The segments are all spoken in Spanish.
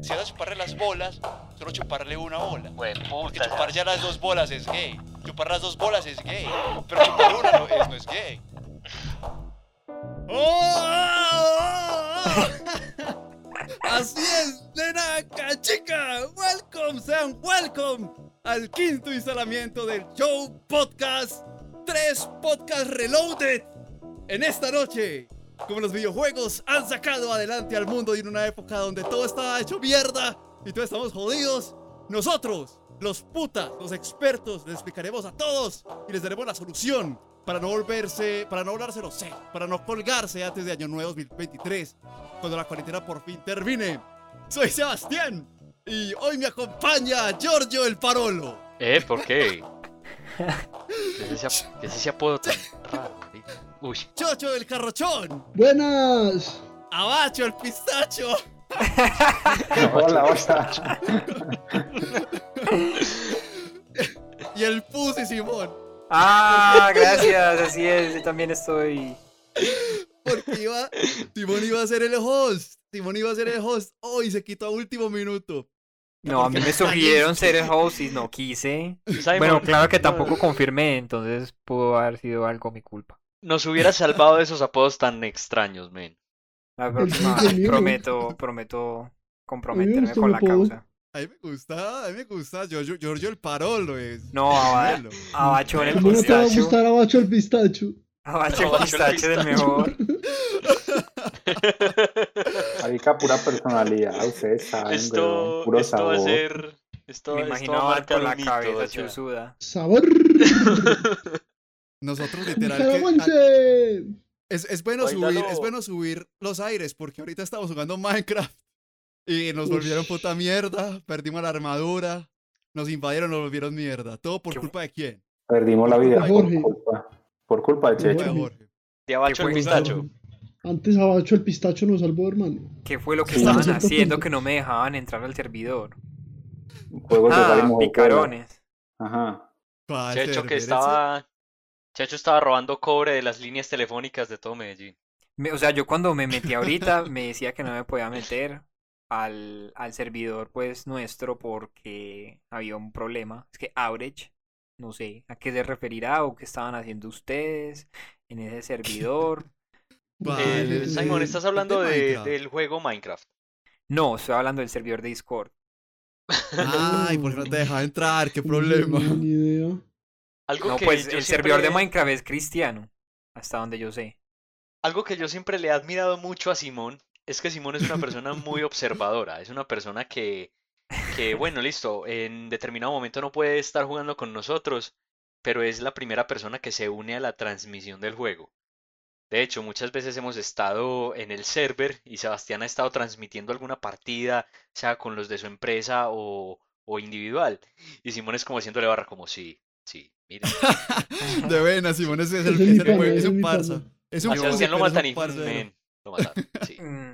si vas a chuparle las bolas, solo chuparle una bola. Güey, Porque puta. chupar ya las dos bolas es gay. Chupar las dos bolas es gay. Pero chupar una no es, no es gay. Así es, nenaca, chica. Welcome, sean welcome al quinto instalamiento del show podcast. Tres podcast reloaded. En esta noche, como los videojuegos han sacado adelante al mundo y en una época donde todo estaba hecho mierda y todos estamos jodidos, nosotros, los putas, los expertos, les explicaremos a todos y les daremos la solución para no volverse, para no volárselo sé, para no colgarse antes de Año Nuevo 2023, cuando la cuarentena por fin termine. Soy Sebastián y hoy me acompaña Giorgio el Parolo. ¿Eh? ¿Por qué? ¿Qué es ese, ese apodo tan raro? marica? Uy, Chocho el Carrochón, Buenas. Abacho el Pistacho Hola, hola. y el Pussy Simón. Ah, gracias, así es, yo también estoy. Porque iba, Simón iba a ser el host. Simón iba a ser el host. Hoy se quitó a último minuto. No, a mí me sugirieron ser el host y no quise. Bueno, claro que tampoco confirmé, entonces pudo haber sido algo mi culpa. nos hubiera salvado de esos apodos tan extraños, men. La próxima mío. prometo, prometo comprometerme con la causa. A mí me gusta, a mí me gusta. Giorgio, Giorgio el Parolo es. No, aba- abacho en el ¿Cómo no te va a pistacho. gustar abacho el pistacho? Abacho el Abacho el pistacho es el mejor. Marica, pura personalidad. Ustedes saben, Esto, weón, puro esto va sabor. a ser. Esto, Me esto imagino va a a marcar con la cabeza chuzuda. Sabor. Nosotros literal que, es, es bueno subir, es bueno subir los aires porque ahorita estamos jugando Minecraft y nos Ush. volvieron puta mierda, perdimos la armadura, nos invadieron, nos volvieron mierda. ¿Todo por Qué- culpa de quién? Perdimos la vida por culpa, por culpa de Checho. de Jorge. De abacho el pistacho. Antes abacho el pistacho nos salvó, hermano. ¿Qué fue lo que Sí. estaban haciendo que no me dejaban entrar al servidor? Juegos de Ah, Mojojola. picarones. Ajá. ¿Cuál Checho que estaba. Checho estaba robando cobre de las líneas telefónicas de todo Medellín. Me- o sea, yo cuando me metí ahorita me decía que no me podía meter al, al servidor pues nuestro porque había un problema. Es que outage, no sé a qué se referirá o qué estaban haciendo ustedes en ese servidor. Vale, Eh, Simon, estás hablando de de, Minecraft. del juego Minecraft. No, estoy hablando del servidor de Discord. Ay, ¿por qué no te dejaba entrar? ¿Qué problema? No, ni idea. Algo No, que pues yo el servidor de siempre- Minecraft es cristiano, hasta donde yo sé. Algo que yo siempre le he admirado mucho a Simón es que Simón es una persona muy observadora, es una persona que, que, bueno, listo, en determinado momento no puede estar jugando con nosotros, pero es la primera persona que se une a la transmisión del juego. De hecho, muchas veces hemos estado en el server y Sebastián ha estado transmitiendo alguna partida, sea con los de su empresa o, o individual, y Simón es como haciéndole barra como sí, sí, miren. De buena, Simón, ese es el, es el es es un pana. Es un A Sebastián lo matan y un parcero. men, lo mataron, sí. Mm,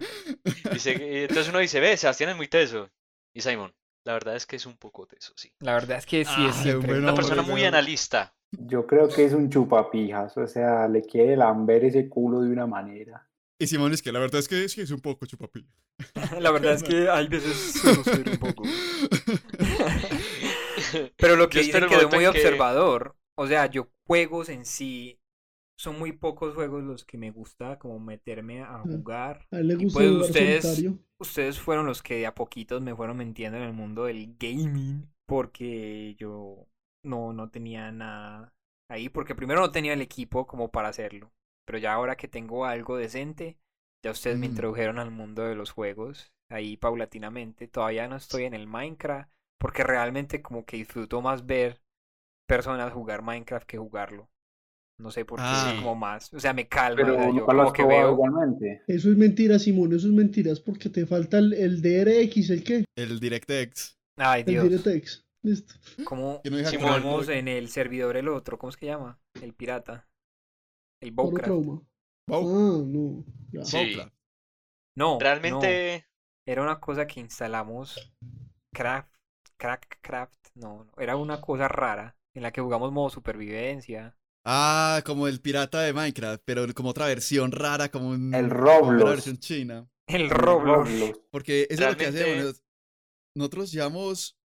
Dice, entonces uno dice, ve, Sebastián es muy teso. Y Simon, la verdad es que es un poco teso, sí. La verdad es que sí Ah, es siempre. bueno, Una persona muy analista. Yo creo que es un chupapijas. O sea, le quiere lamber ese culo de una manera. Y Simón es que la verdad es que sí es un poco chupapi. La verdad es que hay veces ser un poco. Pero lo que Yo dicen espero el que soy momento muy que- observador. O sea, yo juegos en sí. Son muy pocos juegos los que me gusta como meterme a jugar. A él le Y gusta pues jugar ustedes- solitario. Ustedes fueron los que de a poquitos me fueron metiendo en el mundo del gaming. Porque yo no, no tenía nada ahí. Porque primero no tenía el equipo como para hacerlo. Pero ya ahora que tengo algo decente, ya ustedes me Mm. introdujeron al mundo de los juegos. Ahí paulatinamente. Todavía no estoy en el Minecraft. Porque realmente como que disfruto más ver personas jugar Minecraft que jugarlo. No sé por qué, Ah. es como más. O sea, me calma. Pero yo como que veo. igualmente. Eso es mentira, Simón. Eso es mentiras porque te falta el, el DRX, ¿el qué? El DirectX. Ay, El Dios. DirectX. Listo. ¿Cómo Que no todo. en el servidor el otro? ¿Cómo es que llama? El pirata. El Bowcraft. Ah, no. Ya. Sí. No, Realmente, no, Era una cosa que instalamos. Craft. Crack Craft. No, no. Era una cosa rara. En la que jugamos modo supervivencia. Ah, como el pirata de Minecraft, pero como otra versión rara, como un, El como una Roblox. versión china. El Roblox. Roblox. Porque eso es lo que hacemos. nosotros llevamos.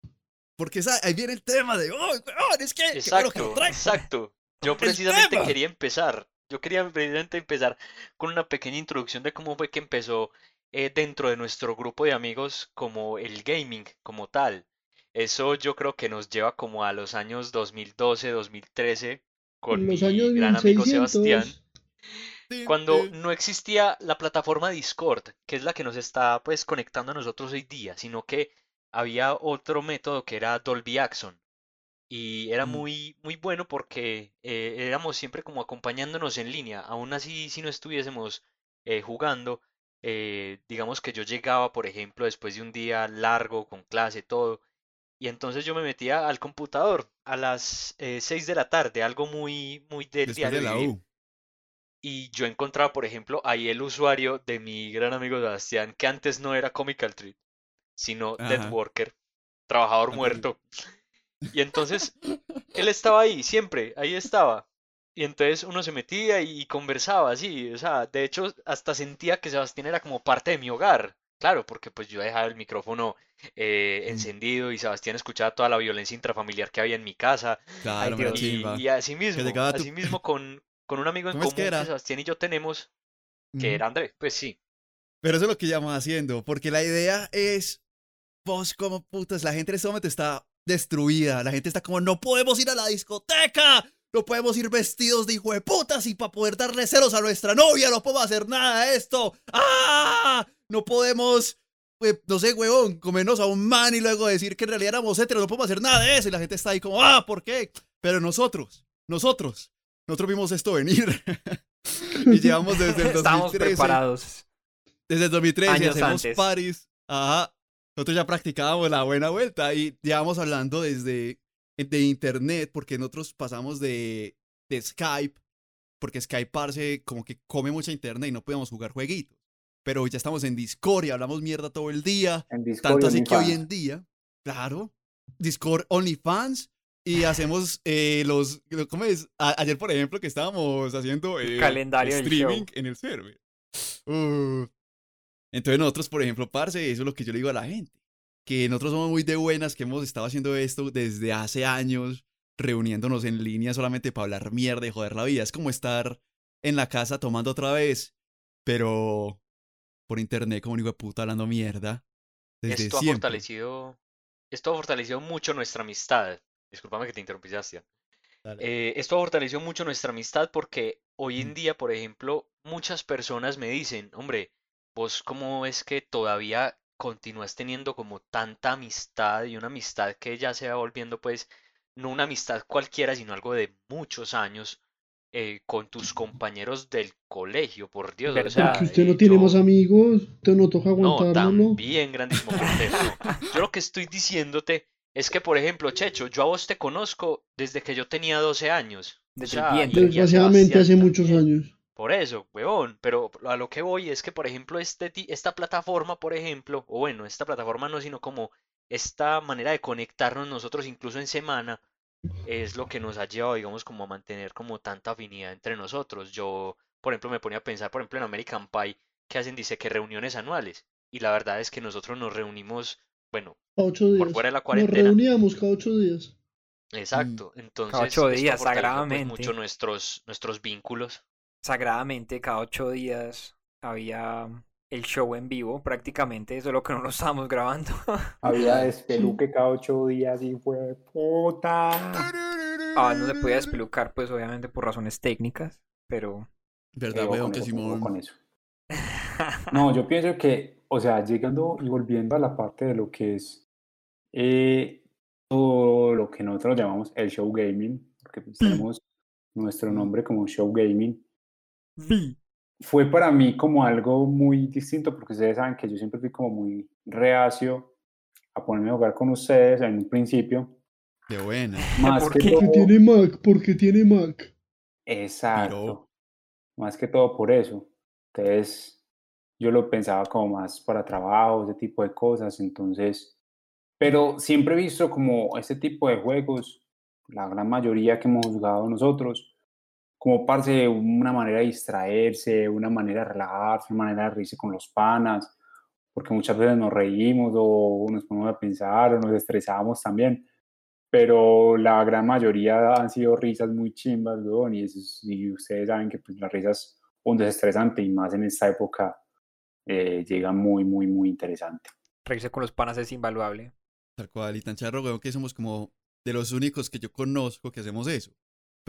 Porque esa- ahí viene el tema de. ¡Oh, weón, es que! bueno que lo Exacto, traes". exacto. Yo precisamente quería empezar. Yo quería precisamente empezar con una pequeña introducción de cómo fue que empezó eh, dentro de nuestro grupo de amigos como el gaming como tal. Eso yo creo que nos lleva como a los años 2012, 2013 con los mi años gran amigo 1600. Sebastián. Cuando no existía la plataforma Discord, que es la que nos está pues conectando a nosotros hoy día, sino que había otro método que era Dolby Axon. Y era Mm. muy, muy bueno porque eh, éramos siempre como acompañándonos en línea. Aún así, si no estuviésemos eh, jugando, eh, digamos que yo llegaba, por ejemplo, después de un día largo, con clase, todo, y entonces yo me metía al computador a las eh, 6 de la tarde, algo muy, muy del diario de la. U. Y yo encontraba, por ejemplo, ahí el usuario de mi gran amigo Sebastián, que antes no era Comical Treat, sino Dead Ajá. Worker, trabajador Ah, muerto. Y entonces él estaba ahí, siempre, ahí estaba. Y entonces uno se metía y, y conversaba así, o sea, de hecho hasta sentía que Sebastián era como parte de mi hogar. Claro, porque pues yo dejaba el micrófono eh, Mm. encendido y Sebastián escuchaba toda la violencia intrafamiliar que había en mi casa. Claro, Ay, Dios. Y, y así mismo, tu- así mismo con, con un amigo en ¿Cómo es que común que era? Sebastián y yo tenemos, que Ujú. era André, pues sí. Pero eso es lo que llevamos haciendo, porque la idea es, vos como putas, la gente en este momento está destruida, la gente está como, no podemos ir a la discoteca, no podemos ir vestidos de hijo de putas y para poder darle celos a nuestra novia, no podemos hacer nada de esto, ¡ah! No podemos, eh, no sé, huevón, comernos a un man y luego decir que en realidad éramos heteros, no podemos hacer nada de eso, y la gente está ahí como, ah, ¿por qué? Pero nosotros, nosotros, nosotros vimos esto venir. y llevamos desde el 2013. Estamos preparados. Desde el 2013 Años hacemos antes. paris. Ajá. Nosotros ya practicábamos la buena vuelta y llevamos hablando desde de internet porque nosotros pasamos de, de Skype porque Skype parce como que come mucha internet y no podíamos jugar jueguitos. Pero ya estamos en Discord y hablamos mierda todo el día. En Discord Tanto así que hoy en día, claro, Discord OnlyFans y hacemos eh, los, ¿cómo es? A- ayer, por ejemplo, que estábamos haciendo eh, calendario streaming en el server. Uh, entonces nosotros, por ejemplo, parce, eso es lo que yo le digo a la gente, que nosotros somos muy de buenas, que hemos estado haciendo esto desde hace años, reuniéndonos en línea solamente para hablar mierda y joder la vida. Es como estar en la casa tomando otra vez, pero por internet como un hijo de puta hablando mierda. Desde Esto ha fortalecido, esto ha fortalecido mucho nuestra amistad. Discúlpame que te interrumpí, Sebastián. Eh, esto ha fortalecido mucho nuestra amistad porque hoy en día, por ejemplo, muchas personas me dicen, hombre, vos cómo es que todavía continúas teniendo como tanta amistad y una amistad que ya se va volviendo pues no una amistad cualquiera, sino algo de muchos años eh, con tus compañeros del colegio, por Dios, o sea, Porque usted no eh, tiene yo- más amigos, usted no toca no, aguantárnoslo. también, grandísimo. Yo lo que estoy diciéndote es que, por ejemplo, Checho, yo a vos te conozco desde que yo tenía 12 años. Desde sea, Desgraciadamente hace muchos años. Por eso, huevón, pero a lo que voy es que, por ejemplo, este, ti- esta plataforma, por ejemplo, o bueno, esta plataforma no, sino como esta manera de conectarnos nosotros incluso en semana, es lo que nos ha llevado, digamos, como a mantener como tanta afinidad entre nosotros. Yo, por ejemplo, me ponía a pensar, por ejemplo, en American Pie, que hacen, dice que reuniones anuales, y la verdad es que nosotros nos reunimos, bueno, Cada ocho días. por fuera de la Nos cuarentena. reuníamos cada ocho días. Exacto, entonces ocho esto días, pues, sagradamente. mucho nuestros, nuestros vínculos. Sagradamente, cada ocho días había el show en vivo, prácticamente, solo que no lo estábamos grabando. Había despeluque cada ocho días y fue puta. Ah, no se podía despelucar, pues obviamente por razones técnicas, pero ¿Verdad, Ojo weón? con Que eso, Simón. con eso. No, yo pienso que, o sea, llegando y volviendo a la parte de lo que es eh, todo lo que nosotros llamamos el show gaming, porque pues tenemos nuestro nombre como show gaming, fue para mí como algo muy distinto, porque ustedes saben que yo siempre fui como muy reacio a ponerme a jugar con ustedes en un principio, De buena. más ¿Por que qué? Porque todo, tiene Mac, porque tiene Mac. exacto, más que todo por eso. Entonces, yo lo pensaba como más para trabajo, ese tipo de cosas, entonces, pero siempre he visto como este tipo de juegos, la gran mayoría que hemos jugado nosotros, como parce una manera de distraerse, una manera de relajarse, una manera de reírse con los panas, porque muchas veces nos reímos o nos ponemos a pensar o nos estresamos también, pero la gran mayoría han sido risas muy chimbas, weón, y, es- y ustedes saben que pues, las risas un desestresante y más en esta época eh, llegan muy, muy, muy interesante. Reírse con los panas es invaluable. Tal cual, y tan charro, weón, que somos como de los únicos que yo conozco que hacemos eso.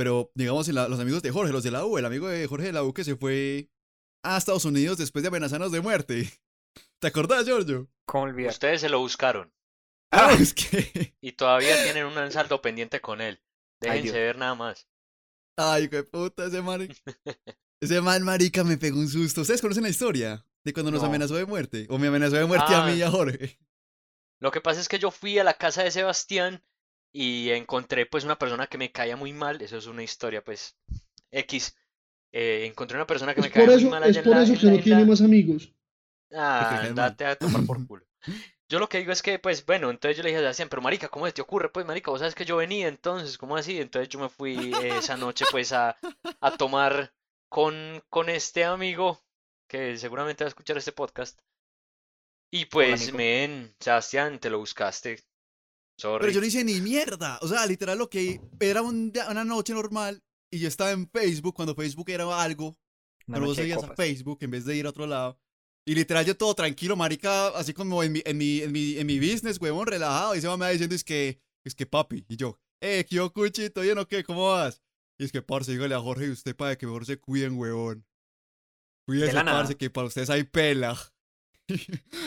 Pero, digamos, en la- los amigos de Jorge, los de la U, el amigo de Jorge de la U que se fue a Estados Unidos después de amenazarnos de muerte. ¿Te acordás, Giorgio? ¿Cómo olvidar? Ustedes se lo buscaron Ah, es que... y todavía tienen un saldo pendiente con él. Déjense ver nada más. Ay, qué puta, ese man. Ese man, marica, me pegó un susto. ¿Ustedes conocen la historia? De cuando nos No. amenazó de muerte. O me amenazó de muerte a Ah. mí y a Jorge. Lo que pasa es que yo fui a la casa de Sebastián y encontré pues una persona que me caía muy mal. Eso es una historia pues X. Eh, encontré una persona que Es me caía por muy eso, mal es allá en por la- eso en que la no isla. tiene más amigos. Ah, andate a tomar por culo. Yo lo que digo es que, pues, bueno, entonces yo le dije a Sebastián, pero marica, ¿cómo se te ocurre? Pues, marica, vos sabes que yo venía, entonces, ¿cómo así? Entonces yo me fui eh, esa noche, pues, a, a tomar con, con este amigo, que seguramente va a escuchar este podcast. Y pues, amigo. men, Sebastián, te lo buscaste. Sorry. Pero yo no hice ni mierda. O sea, literal lo que era un día- una noche normal y yo estaba en Facebook cuando Facebook era algo. Una Pero vos seguías a. Facebook en vez de ir a otro lado. Y literal yo todo tranquilo, marica, así como en mi, en mi, en mi, en mi business, huevón, relajado. Y se me va diciendo, es que, es que papi. Y yo, eh, ¿qué yo, cuchito? ¿Bien o qué? ¿Cómo vas? Y es que, parce, dígale a Jorge y usted para que mejor se cuiden, huevón. Nada. parce, que para ustedes hay pela.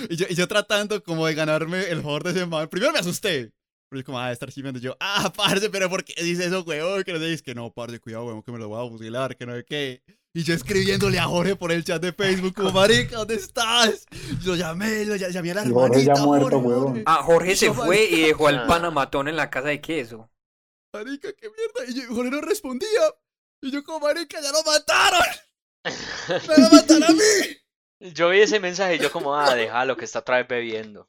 y, yo, y yo tratando como de ganarme el favor de ese man. Primero me asusté. Pero yo como, ah, estar chimeando. Yo, ah, parce, pero ¿por qué dice eso, huevón? Que no sé, es que no, parce, cuidado, huevón, que me lo voy a fusilar, que no sé qué. Y yo escribiéndole a Jorge por el chat de Facebook, como, marica, ¿dónde estás? Y lo llamé, lo ll- llamé a la Y Jorge ya hermanita, muerto, Jorge. Jorge. Ah, Jorge se fue y dejó al Ah. pana matón en la casa de queso. Marica, qué mierda. Y yo- Jorge no respondía. Y yo como, marica, ya lo mataron. Me van a matar a mí. Yo vi ese mensaje y yo como, ah, déjalo, que está otra vez bebiendo.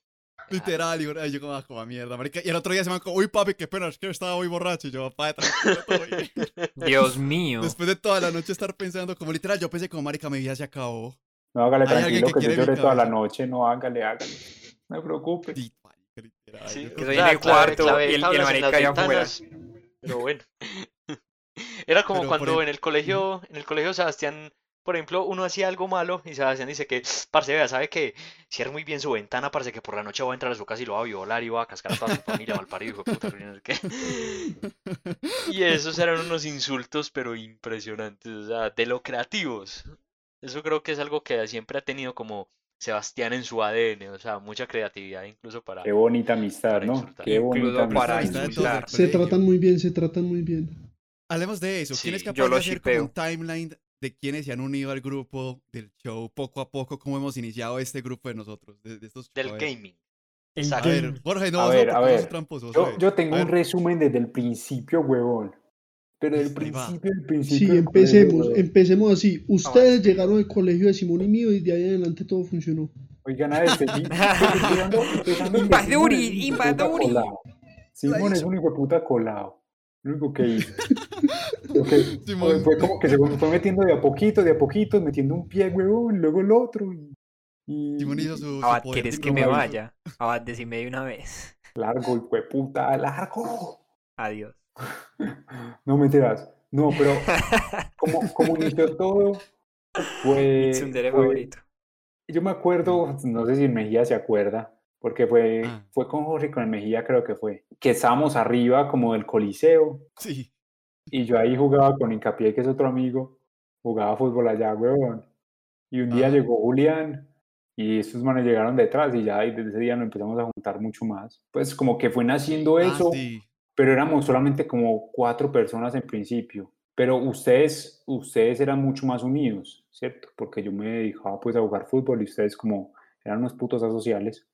Literal, y yo como, ah, como a mierda, marica. Y el otro día se me como, uy, papi, qué pena, es que estaba muy borracho. Y yo, papá, tranquilo, todo bien". Dios mío. Después de toda la noche estar pensando, como literal, yo pensé como, marica, mi vida se acabó. No, hágale tranquilo, que que, yo mi lloré toda la noche, no, hágale, hágale. No me preocupe. Sí, literal. Que soy en el cuarto clave y el- y el marica allá afuera. Pero bueno. Era como Pero, cuando en el colegio, en el colegio Sebastián, por ejemplo, uno hacía algo malo y Sebastián dice que, parce, vea, sabe que cierra muy bien su ventana, parce, que por la noche va a entrar a su casa y lo va a violar y va a cascar a toda su familia, malparido, hijo de puta, no sé qué. Y esos eran unos insultos, pero impresionantes, o sea, de lo creativos. Eso creo que es algo que siempre ha tenido como Sebastián en su ADN, o sea, mucha creatividad incluso para... Qué bonita amistad, Para ¿no? insultar. Qué bonita Incluso para amistad. Insultar. Se tratan muy bien, se tratan muy bien. Hablemos de eso. ¿Quién es Sí, capaz yo de hacer como un timeline de quienes se han unido al grupo del show poco a poco? ¿Cómo hemos iniciado este grupo de nosotros? De, de estos Del ver. gaming. A ver, Jorge, no, A ver, a ver. tramposo. Yo, yo tengo A un ver, resumen desde el principio, huevón. Pero del Ahí va. principio, del Sí, principio. colegio, empecemos, huevón. empecemos así. Ustedes llegaron al colegio de Simón y mío y de ahí en adelante todo funcionó. Oigan a este, sí, que Invaduri, invaduri. Simón es un hijo de puta colado. Lo único que Simón. fue, fue como que se fue metiendo de a poquito, de a poquito, metiendo un pie, huevón, luego el otro. Y, y- Simón hizo su, Abad, poder ¿quieres que me vaya? Abad, decime de una vez. Largo, hijo de puta, largo. Adiós. No me enteras. No, pero como, como inició todo, fue, Mi tsundere fue- favorito. Yo me acuerdo, no sé si Mejía se acuerda, porque fue, Ah. fue con Jorge y con el Mejía, creo que fue, que estábamos arriba como del Coliseo Sí. y yo ahí jugaba con Hincapié, que es otro amigo, jugaba fútbol allá, huevón. Y un día Ajá. llegó Julián y estos manes llegaron detrás y ya y desde ese día nos empezamos a juntar mucho más. Pues como que fue naciendo Ah, eso, sí. pero éramos solamente como cuatro personas en principio. Pero ustedes, ustedes eran mucho más unidos, ¿cierto? Porque yo me dedicaba pues a jugar fútbol y ustedes como eran unos putos asociales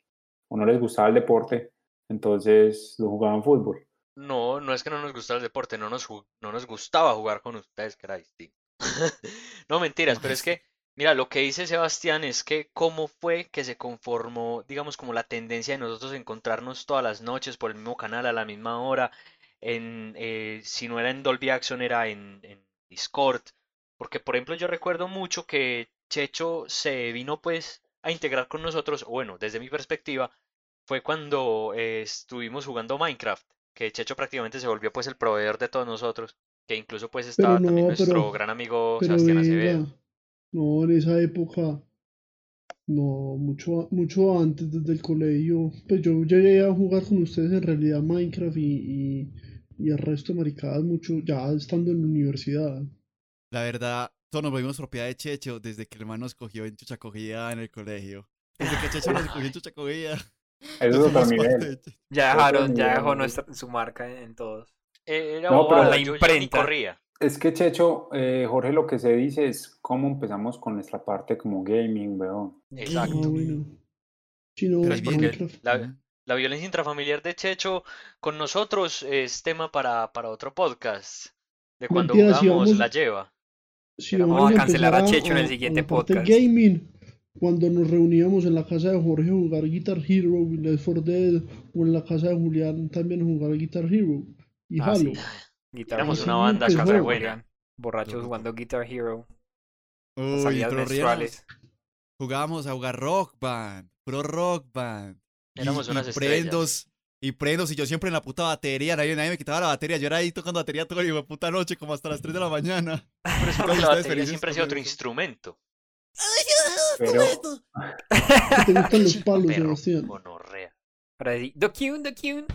o no les gustaba el deporte, entonces lo jugaban fútbol. No, no es que no nos gustara el deporte, no nos, no nos gustaba jugar con ustedes, que era distinto. No, mentiras, pero es que, mira, lo que dice Sebastián es que cómo fue que se conformó, digamos, como la tendencia de nosotros encontrarnos todas las noches por el mismo canal a la misma hora, en, eh, si no era en Dolby Action era en, en Discord, porque por ejemplo yo recuerdo mucho que Checho se vino pues a integrar con nosotros, o bueno, desde mi perspectiva, fue cuando eh, estuvimos jugando Minecraft, que Checho prácticamente se volvió pues el proveedor de todos nosotros, que incluso pues estaba también nuestro pero- gran amigo Sebastián venga, Acevedo. no, en esa época, no, mucho, mucho antes, desde el colegio, pues yo ya llegué a jugar con ustedes en realidad Minecraft y, y, y el resto de maricadas mucho, ya estando en la universidad. La verdad, todos nos volvimos propiedad de Checho desde que el hermano nos cogió en chuchacogida en el colegio. Desde que Checho nos cogió en chuchacogida. Eso es otro nivel. de. Ya dejaron, ya nivel. dejó nuestra, su marca en, en todos. Eh, Era No, pero- La imprenta. corría. Es que Checho, eh, Jorge, lo que se dice es cómo empezamos con nuestra parte como gaming, weón. Exacto. Bueno. Si no. La, la violencia intrafamiliar de Checho con nosotros es tema para, para otro podcast. De cuando Mentira, si jugamos vamos- La Lleva. Si Vamos vamos a cancelar a Checho en el siguiente podcast. gaming, cuando nos reuníamos en la casa de Jorge a jugar Guitar Hero y Left 4 Dead, o en la casa de Julián también a jugar Guitar Hero y Ah, Halo. sí. Guitar Éramos una banda buena. Borrachos jugando Guitar Hero. Uy, Salidas menstruales. Jugábamos a jugar Rock Band, Pro Rock Band. Y- Éramos y unas estrellas. prendos, y prendos, y yo siempre en la puta batería, nadie, nadie me quitaba la batería, yo era ahí tocando batería todo el puta noche, como hasta las 3 de la mañana. Pero es porque la batería felices siempre ha sido otro eso. instrumento. Pero ¿Qué te gustan los palos, Sebastián? Cune, The Cune.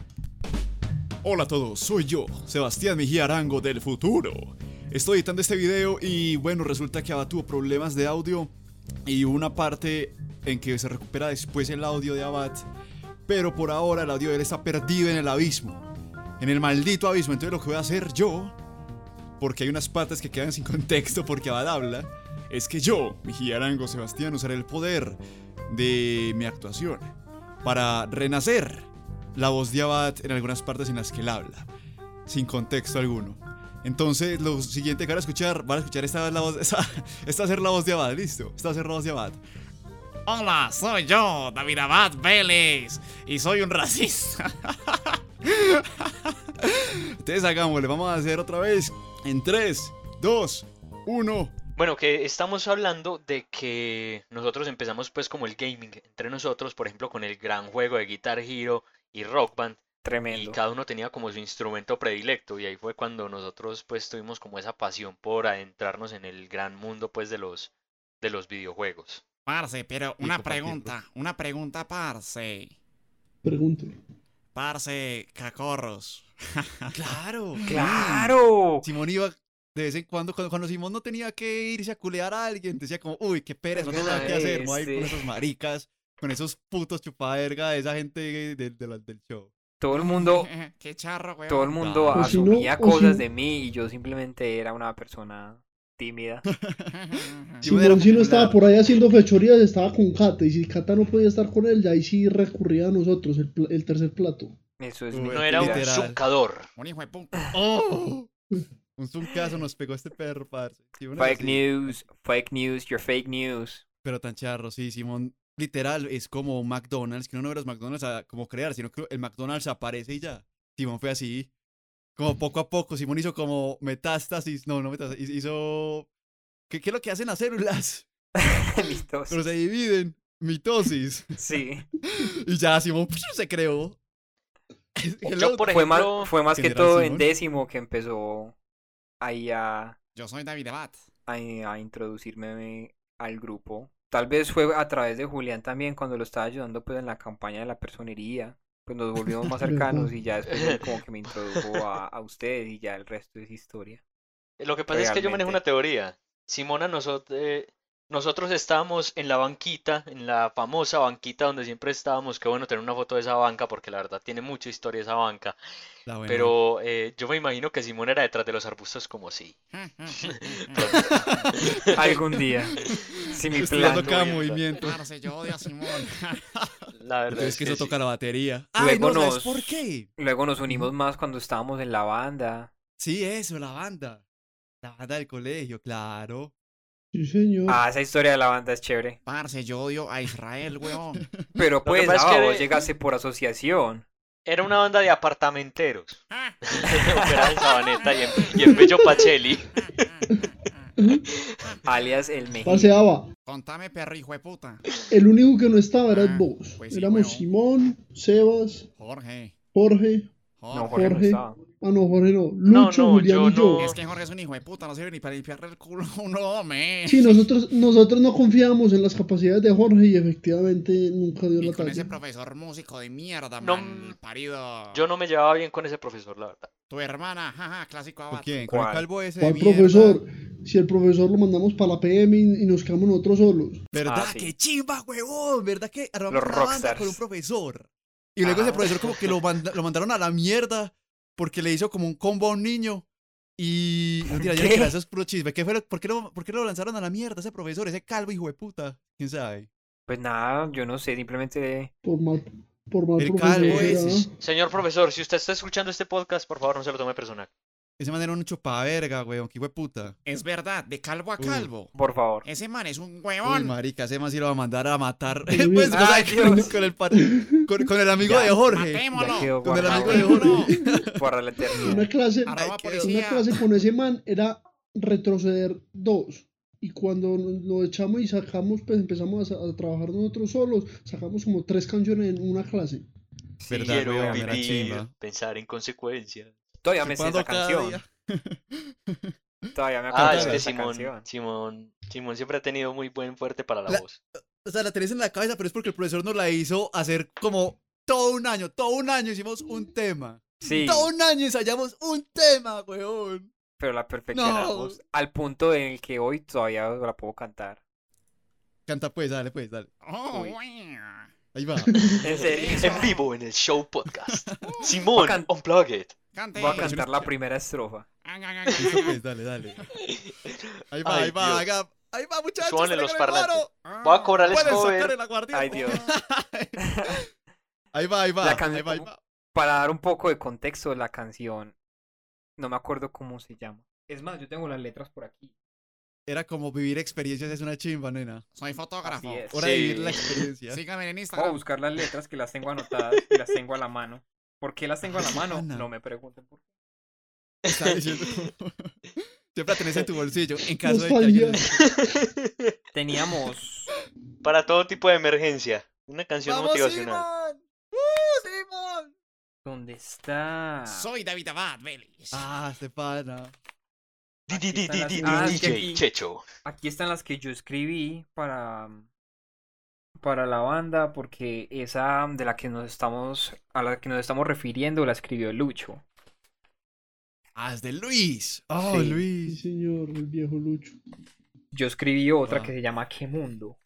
Hola a todos, soy yo, Sebastián Mejía Arango del futuro. Estoy editando este video y bueno, resulta que Abad tuvo problemas de audio y una parte en que se recupera después el audio de Abad, pero por ahora el audio de él está perdido en el abismo, en el maldito abismo. Entonces lo que voy a hacer yo, porque hay unas patas que quedan sin contexto porque Abad habla, es que yo, Mejía Arango Sebastián, usaré el poder de mi actuación para renacer la voz de Abad en algunas partes en las que él habla, sin contexto alguno. Entonces, lo siguiente que van a escuchar, van a escuchar esta, la voz, esta, esta va a ser la voz de Abad, listo. Esta va a ser la voz de Abad. Hola, soy yo, David Abad Vélez, y soy un racista. Entonces, hagámosle, vamos a hacer otra vez en 3, 2, 1. Bueno, que estamos hablando de que nosotros empezamos pues como el gaming entre nosotros, por ejemplo, con el gran juego de Guitar Hero y Rock Band, y Tremendo. cada uno tenía como su instrumento predilecto, y ahí fue cuando nosotros pues tuvimos como esa pasión por adentrarnos en el gran mundo pues de los de los videojuegos. Parce, pero una pregunta, una pregunta, parce. Pregunte. Parce, cacorros. Claro, ¡Claro! Simón iba de vez en cuando, cuando, cuando Simón no tenía que irse a culear a alguien, decía como, uy, qué pereza, no tengo nada que hacer, no hay con Este. esos maricas, con esos putos chupaderga de esa gente de- de- de la- del show. Todo el mundo, Qué charro, weón. todo el mundo Claro. O si no- asumía si cosas de mí y yo simplemente era una persona tímida. Si no estaba por ahí haciendo fechorías, estaba con Kata. Y si Kata no podía estar con él, ya ahí sí recurría a nosotros, el, pla- el tercer plato. Eso es Uy, No era un zucador. Un hijo de puta. ¡Oh! Un zuncazo nos pegó este perro, parce. Era Fake así. news, fake news, your fake news. Pero tan charro, sí, Simón. Literal, es como McDonald's, que uno no ve los McDonald's a como crear, sino que el McDonald's aparece y ya. Simón fue así. Como poco a poco, Simón hizo como metástasis. No, no metástasis, hizo. ¿Qué, qué es lo que hacen las células? Listos. Pero se dividen. Mitosis. Sí. Y ya Simón se creó. Yo, por Fue más, fue más que todo en décimo que empezó ahí a, Yo soy David Abad. a, a introducirme al grupo. Tal vez fue a través de Julián también cuando lo estaba ayudando pues en la campaña de la personería. Pues nos volvimos más cercanos y ya después como que me introdujo a, a ustedes y ya el resto es historia. Lo que pasa es que yo manejo una teoría. Simona, nosotros, nosotros estábamos en la banquita, en la famosa banquita donde siempre estábamos. Qué bueno tener una foto de esa banca porque la verdad tiene mucha historia esa banca. Pero eh, yo me imagino que Simón era detrás de los arbustos como sí. Algún día. Si mi Estudiando plan. cada movimiento. Parce, yo odio a Simón. La verdad Entonces es que eso sí. toca la batería. Luego Ay, no, ¿sabes nos- por qué? Luego nos unimos más cuando estábamos en la banda. Sí, eso, la banda. La banda del colegio, claro. Sí, señor. Ah, esa historia de la banda es chévere. Parce, yo odio a Israel, weón. Pero pues, es ah, que- vos llegaste por asociación. Era una banda de apartamenteros. Operaba en Sabaneta y en, y en Bello Pacelli. alias el México. Paseaba. Contame, perro hijo de puta. El único que no estaba era Ah, vos. pues sí, Éramos. Simón, Sebas, Jorge. Jorge. No, Jorge. Jorge no Jorge. estaba. Ah, no, Jorge no. No, Lucho, no, Julián yo y yo. no. Es que Jorge es un hijo de puta, no sirve ni para limpiarle el culo a un hombre. Sí, nosotros, nosotros no confiábamos en las capacidades de Jorge y efectivamente nunca dio Y la con ese talla. profesor músico de mierda, No, mal parido. Yo no me llevaba bien con ese profesor, la verdad. Tu hermana, jaja, clásico ¿Con abato. quién? ¿Con el ¿Cuál? calvo ese ¿Cuál profesor? Si el profesor lo mandamos para la PM y, y nos quedamos nosotros solos. ¿Verdad? Ah, sí. ¡Qué chimba, huevón! ¿Verdad que armamos Los una banda rockstars. con un profesor? Y luego ese profesor como que lo, manda- lo mandaron a la mierda porque le hizo como un combo a un niño. Y... No ¿Qué? quiero, eso es puro chisme. ¿Qué fue lo- por, qué lo, ¿Por qué lo lanzaron a la mierda ese profesor? Ese calvo hijo de puta. ¿Quién sabe? Pues nada, yo no sé, simplemente Por mal, por mal El calvo ese. Señor profesor, si usted está escuchando este podcast, por favor no se lo tome personal. Ese man era un chupaverga, weón. Qué hijo de puta. Es verdad, de calvo a Uy. calvo. por favor. Ese man es un Uy, huevón. marica, ese man sí lo va a mandar a matar. Uy. pues, o sea, Ay, con, con el, par- con, con el amigo Ya, de Jorge. Matémoslo. Con el amigo de Jorge. para la eternidad. Una clase, una clase con ese man era retroceder dos. Y cuando lo echamos y sacamos, pues empezamos a, a trabajar nosotros solos, sacamos como tres canciones en una clase. Sí, Verdad, Quiero vivir, pensar en consecuencias. Todavía me sé Chupando esa canción. Todavía me acuerdo Ah, es de que Simón, canción. Simón, Simón siempre ha tenido muy buen fuerte para la La- voz. O sea, la tenés en la cabeza, pero es porque el profesor nos la hizo hacer como todo un año. Todo un año hicimos un tema. Sí, Todo un año ensayamos un tema, weón. pero la perfeccionamos al punto en el que hoy todavía la puedo cantar. Canta pues, dale pues, dale. Oh. Ahí va. En serio. En vivo en el show podcast. Simón, Bacán. unplugged. Cante. Voy a cantar la primera estrofa. Pues, dale, dale. Ahí va, Ay, ahí va, Dios. ahí va. Ahí va, muchachos. Súbanle los parlantes. Voy a cobrarles cover. Ay, Dios. Ahí va, ahí va. La can- Ahí va, ahí va. Para dar un poco de contexto de la canción, no me acuerdo cómo se llama. Es más, yo tengo las letras por aquí. Era como vivir experiencias, es una chimba, nena. Soy fotógrafo. Hora de vivir la experiencia. Sígame en Voy a Instagram. buscar las letras que las tengo anotadas y las tengo a la mano. ¿Por qué las tengo a la mano? Ana. No me pregunten por qué. Está diciendo como- Siempre la tenés en tu bolsillo, en caso de que. Teníamos Para todo tipo de emergencia. Una canción ¡Vamos, motivacional. Simón! ¡Uh, Simón! ¿Dónde está? Soy David Abad Vélez. Ah, Stefana. Di, di, Aquí di, están di, las- di, Ah, di, es que DJ aquí- Checho. Aquí están las que yo escribí para para la banda porque esa de la que nos estamos a la que nos estamos refiriendo la escribió Lucho. Ah, es de Luis. Oh, Sí. Sí, Luis. señor, el viejo Lucho. Yo escribí otra Ah. que se llama ¿Qué mundo?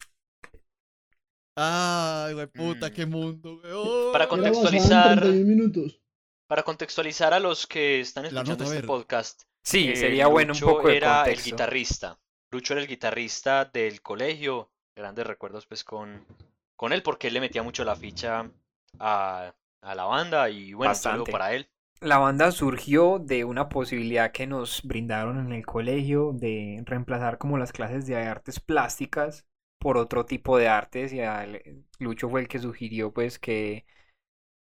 Ay, güey, puta, Mm. qué mundo, weón. Para contextualizar, 31 minutos. para contextualizar a los que están escuchando este podcast, Sí, eh, sería bueno un poco de era el guitarrista. Lucho era el guitarrista del colegio. Grandes recuerdos pues con, con él porque él le metía mucho la ficha a, a la banda y bueno, Bastante. para él. La banda surgió de una posibilidad que nos brindaron en el colegio de reemplazar como las clases de artes plásticas por otro tipo de artes y Lucho fue el que sugirió pues que,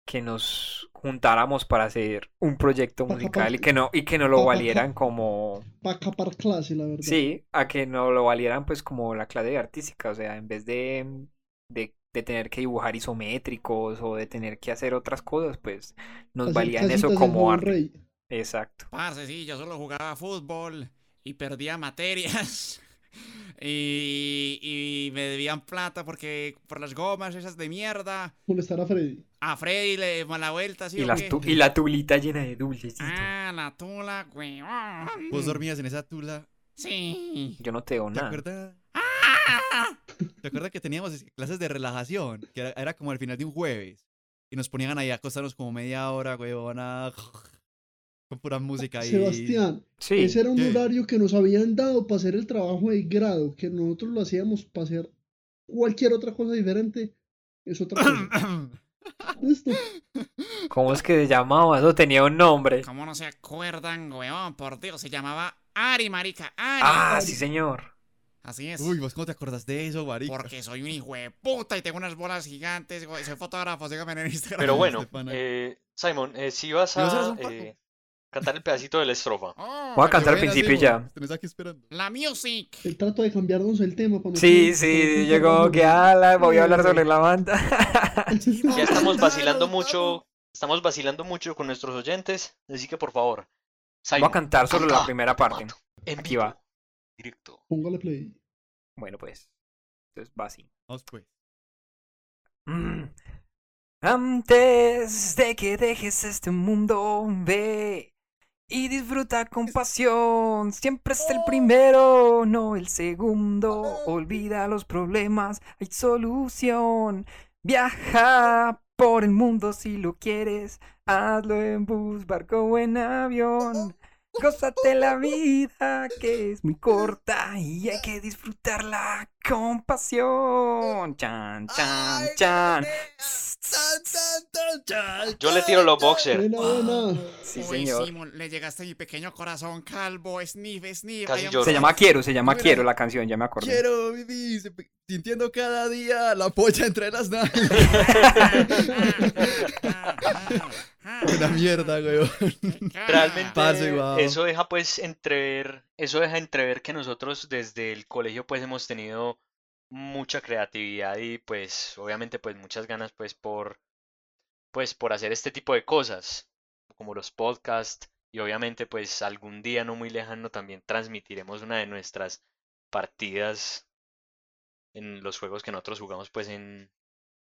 que nos juntáramos para hacer un proyecto musical y que no, y que no lo valieran como Para capar clase, la verdad. sí, a que no lo valieran pues como la clase de artística, o sea, en vez de, de, de tener que dibujar isométricos o de tener que hacer otras cosas, pues nos Hacer valían eso como arte. Rey. Exacto. Parce, sí, yo solo jugaba fútbol y perdía materias. Y, y me debían plata porque por las gomas esas de mierda. Molestar a Freddy. A Freddy le mala vuelta, ¿sí Y, o las qué? tu- y la tulita llena de dulcecito. Ah, la tula, güey. Vos dormías en esa tula. Sí. Yo no te ¿Te nada. acuerdas? Ah. ¿Te acuerdas que teníamos es- clases de relajación? Que era, era como al final de un jueves. Y nos ponían ahí a acostarnos como media hora, huevona. Con pura música ahí. Sebastián, Sí, ese era un ¿Qué? horario que nos habían dado para hacer el trabajo de grado, que nosotros lo hacíamos para hacer cualquier otra cosa diferente. Es otra cosa. ¿Listo? ¿cómo es que se llamaba? Eso tenía un nombre. ¿Cómo no se acuerdan, weón? Por Dios, se llamaba Ari, marica. Ari. Ah, sí, señor. Así es. Uy, ¿vos cómo te acordás de eso, marica? Porque soy un hijo de puta y tengo unas bolas gigantes. güey. Soy fotógrafo, sígame en Instagram. Pero bueno, Estefana. eh, Simon, eh, si vas ¿Y vos eras a... eh, Cantar el pedacito de la estrofa. Oh, Voy a cantar al principio ya. Tenés aquí esperando. La music. Él trató de cambiarnos el tema para no Sí, que- sí, llegó que ala, voy a hablar sobre la banda. Ya estamos vacilando mucho, estamos vacilando mucho con nuestros oyentes, así que por favor, Voy Simon, a cantar solo la primera parte. en Aquí va. directo. Póngale play. Bueno, pues. Entonces va así. Vamos pues. Mm. Antes de que dejes este mundo, ve y disfruta con pasión. Siempre es el primero, no el segundo. Olvida los problemas, hay solución. Viaja por el mundo si lo quieres. Hazlo en bus, barco o en avión. Gózate la vida que es muy corta y hay que disfrutarla con pasión. Chan, chan, chan. Yo le tiro los boxers. Buena, buena. Sí, Uy, señor. Simon, le llegaste a mi pequeño corazón calvo, sniff, sniff. Se llama Quiero, se llama Quiero la canción, ya me acordé. Quiero vivir sintiendo cada día la polla entre las nalgas. Una mierda, weón. Realmente eso deja pues entrever, eso deja entrever que nosotros desde el colegio pues hemos tenido mucha creatividad y pues obviamente pues muchas ganas pues por pues por hacer este tipo de cosas como los podcasts y obviamente pues algún día no muy lejano también transmitiremos una de nuestras partidas en los juegos que nosotros jugamos pues en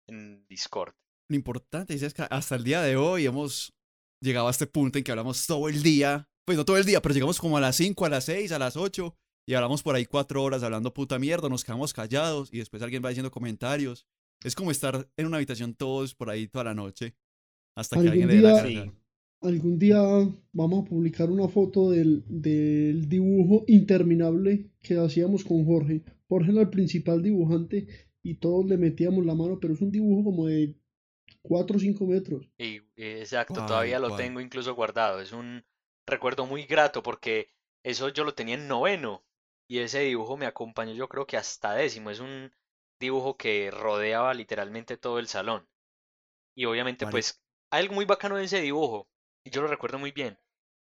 en Discord. Lo importante es que hasta el día de hoy hemos llegado a este punto en que hablamos todo el día. Pues no todo el día, pero llegamos como a las 5, a las 6, a las 8 y hablamos por ahí cuatro horas hablando puta mierda, nos quedamos callados y después alguien va diciendo comentarios. Es como estar en una habitación todos por ahí toda la noche hasta que alguien le dé la. Algún día vamos a publicar una foto del, del dibujo interminable que hacíamos con Jorge. Jorge era el principal dibujante y todos le metíamos la mano, pero es un dibujo como de 4 o 5 metros. Y, y exacto, ¿Cuál, todavía lo tengo incluso guardado. Es un recuerdo muy grato porque eso yo lo tenía en noveno y ese dibujo me acompañó yo creo que hasta décimo. Es un dibujo que rodeaba literalmente todo el salón. Y obviamente Vale. pues hay algo muy bacano de ese dibujo y yo lo recuerdo muy bien.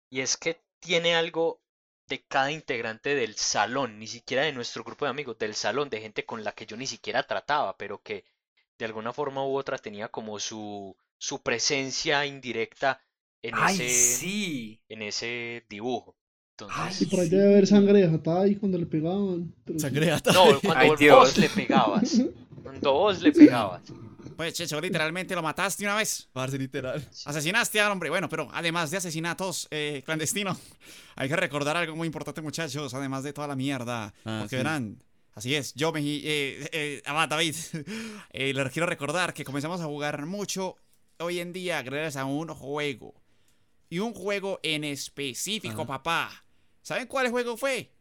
Y es que tiene algo de cada integrante del salón, ni siquiera de nuestro grupo de amigos, del salón, de gente con la que yo ni siquiera trataba, pero que de alguna forma u otra tenía como su, su presencia indirecta en Ay, ese, sí. en ese dibujo. Y Entonces, por ahí debe haber sangre desatada ahí cuando le pegaban. pero. Sangre ata- no, cuando Ay, vos Dios. le pegabas, cuando vos le pegabas. Pues, Checho, literalmente lo mataste una vez. Parce, literal. Asesinaste al hombre. Bueno, pero además de asesinatos eh, clandestinos, hay que recordar algo muy importante, muchachos, además de toda la mierda. Ah, porque sí. verán, así es, yo me... Eh, eh, ah, David, eh, les quiero recordar que comenzamos a jugar mucho hoy en día gracias a un juego. Y un juego en específico, Ajá. papá. ¿Saben cuál juego fue?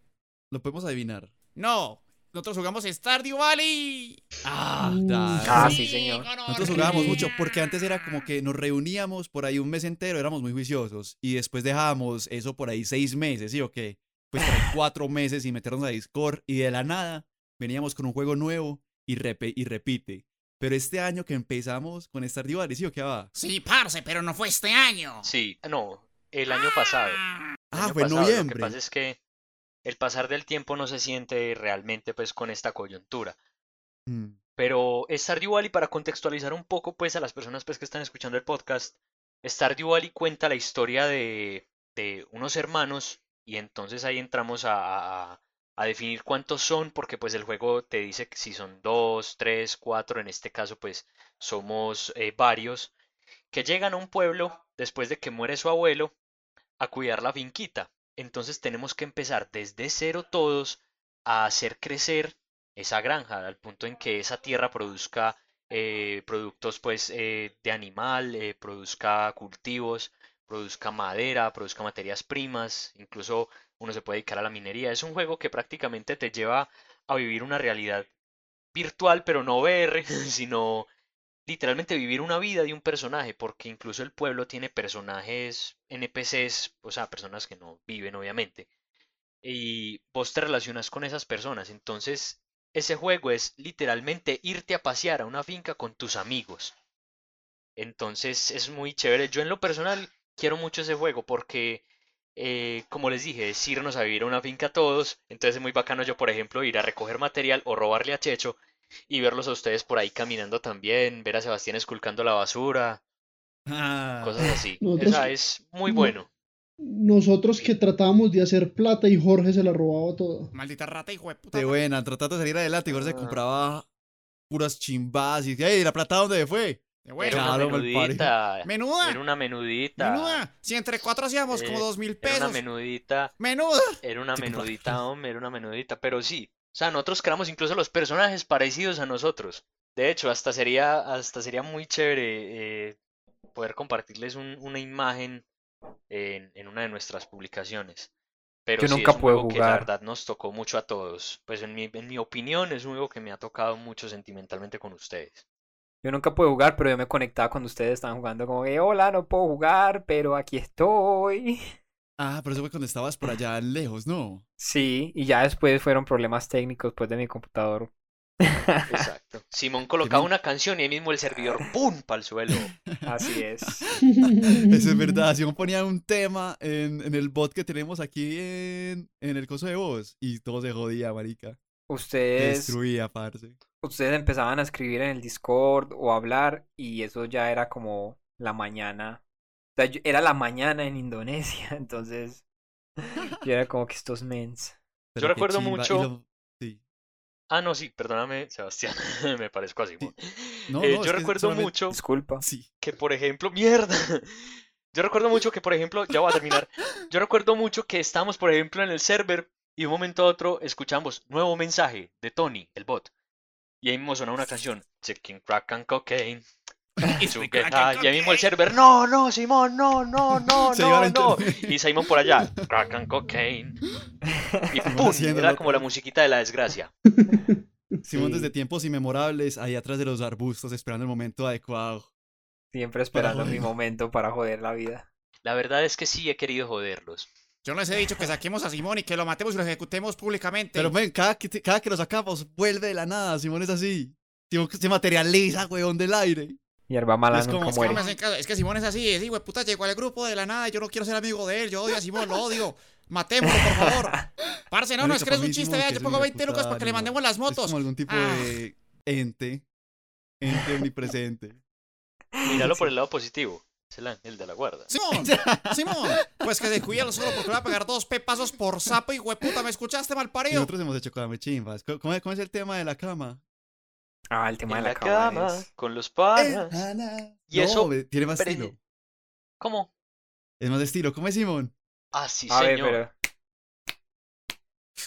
Lo podemos adivinar. No, nosotros jugamos Stardew Valley. Ah, Mm. Ah, sí, señor. Nosotros jugábamos mucho porque antes era como que nos reuníamos por ahí un mes entero, éramos muy juiciosos y después dejábamos eso por ahí seis meses, ¿sí o qué? Pues ahí cuatro meses y meternos a Discord y de la nada veníamos con un juego nuevo y, repe- y repite. Pero este año que empezamos con Stardew Valley, ¿sí o qué va? Sí, parce, pero no fue este año. Sí, no, el año pasado. el Ah, año fue en pasado. Lo que noviembre. pasa es que el pasar del tiempo no se siente realmente pues con esta coyuntura. Mm, Pero Stardew Valley, para contextualizar un poco pues a las personas pues que están escuchando el podcast, Stardew Valley cuenta la historia de, de unos hermanos y entonces ahí entramos a, a- definir cuántos son porque pues el juego te dice que si son dos, tres, cuatro, en este caso pues somos eh, varios, que llegan a un pueblo después de que muere su abuelo a cuidar la finquita. Entonces tenemos que empezar desde cero todos a hacer crecer esa granja, al punto en que esa tierra produzca eh, productos pues eh, de animal, produzca cultivos, produzca madera, produzca materias primas, incluso uno se puede dedicar a la minería. Es un juego que prácticamente te lleva a vivir una realidad virtual, pero no VR, sino literalmente vivir una vida de un personaje, porque incluso el pueblo tiene personajes NPCs, o sea, personas que no viven obviamente, y vos te relacionas con esas personas, entonces ese juego es literalmente irte a pasear a una finca con tus amigos. Entonces es muy chévere. Yo en lo personal quiero mucho ese juego porque, eh, como les dije, es irnos a vivir a una finca todos. Entonces es muy bacano yo, por ejemplo, ir a recoger material o robarle a Checho y verlos a ustedes por ahí caminando también, ver a Sebastián esculcando la basura, Ah, cosas así. Nosotros- Esa es muy no. bueno. Nosotros que tratábamos de hacer plata y Jorge se la robaba toda. Maldita rata, hijo de puta. de buena, tratando de salir adelante. Igual se Ah. compraba puras chimbas y ¡Ey, la plata dónde fue! Buena. Era una menudita. Menuda. Era una menudita. Menuda. Si entre cuatro hacíamos como Eh, dos mil Era una pesos. menudita. Menuda. Era una menudita, hombre, era una menudita, pero sí. O sea, nosotros creamos incluso los personajes parecidos a nosotros. De hecho, hasta sería, hasta sería muy chévere eh, poder compartirles un- una imagen en, en una de nuestras publicaciones. Pero Yo sí, nunca es un puedo juego que la jugar. verdad nos tocó mucho a todos. Pues en mi, en mi opinión es un juego que me ha tocado mucho sentimentalmente con ustedes. Yo nunca pude jugar, pero yo me conectaba cuando ustedes estaban jugando como que, hola, no puedo jugar, pero aquí estoy. Ah, pero eso fue cuando estabas por allá lejos, ¿no? Sí, y ya después fueron problemas técnicos pues de mi computador. Exacto. Simón colocaba una canción y ahí mismo el servidor ¡pum! para el suelo. Así es. Eso es verdad. Simón ponía un tema en, en el bot que tenemos aquí en, en el coso de voz y todo se jodía, marica. Ustedes, destruía, parce. Ustedes empezaban a escribir en el Discord o a hablar y eso ya era como la mañana. O sea, yo- era la mañana en Indonesia, entonces yo era como que estos mens. Pero qué recuerdo mucho- lo- Sí. Ah, no, sí, perdóname, Sebastián. Me parezco a Simón. No, Eh, no, yo recuerdo solamente- mucho Disculpa. Sí. que, por ejemplo, mierda. Yo recuerdo mucho que, por ejemplo, ya voy a terminar. Yo recuerdo mucho que estábamos, por ejemplo, en el server y de un momento a otro escuchamos nuevo mensaje de Tony, el bot. Y ahí mismo sonó una canción, Chicken Crack and Cocaine. Y ahí mismo el server, no, no, Simón, no, no, no, Se no, no. Y Simón por allá, Crack and Cocaine. Y pum, era como la musiquita de la desgracia. Simón Sí. desde tiempos inmemorables, ahí atrás de los arbustos, esperando el momento adecuado. Siempre esperando mi momento para joder la vida. La verdad es que sí he querido joderlos. Yo les he dicho que saquemos a Simón y que lo matemos y lo ejecutemos públicamente. Pero ven, cada que, cada que lo sacamos, vuelve de la nada. Simón es así. Simón se materializa, weón, del aire. Hierba mala Es como- nunca es Es que, no caso, es Simón es así, es hijo de puta, llegó al grupo de la nada y yo no quiero ser amigo de él, yo odio a Simón, lo odio. Matémoslo, por favor. Parce, no, no, es que eres un chiste, vea, te pongo 20 lucas para que le mandemos las Es motos. como algún tipo Ah. de ente. Ente omnipresente. Míralo por el lado positivo. Es el ángel de la guarda. Simón, Simón, pues que descuídalo solo porque le voy a pegar dos pepazos por sapo, hijo de puta, ¿me escuchaste, mal Y parido? nosotros hemos hecho cosas muy chimbas. ¿Cómo, es- cómo es el tema de la cama? Ah, el tema En de la la cama cama, es- con los panas. Y No, eso tiene más pre- estilo. ¿Cómo? Es más de estilo. ¿Cómo es Simón? Ah, sí, A ver, señor. pero...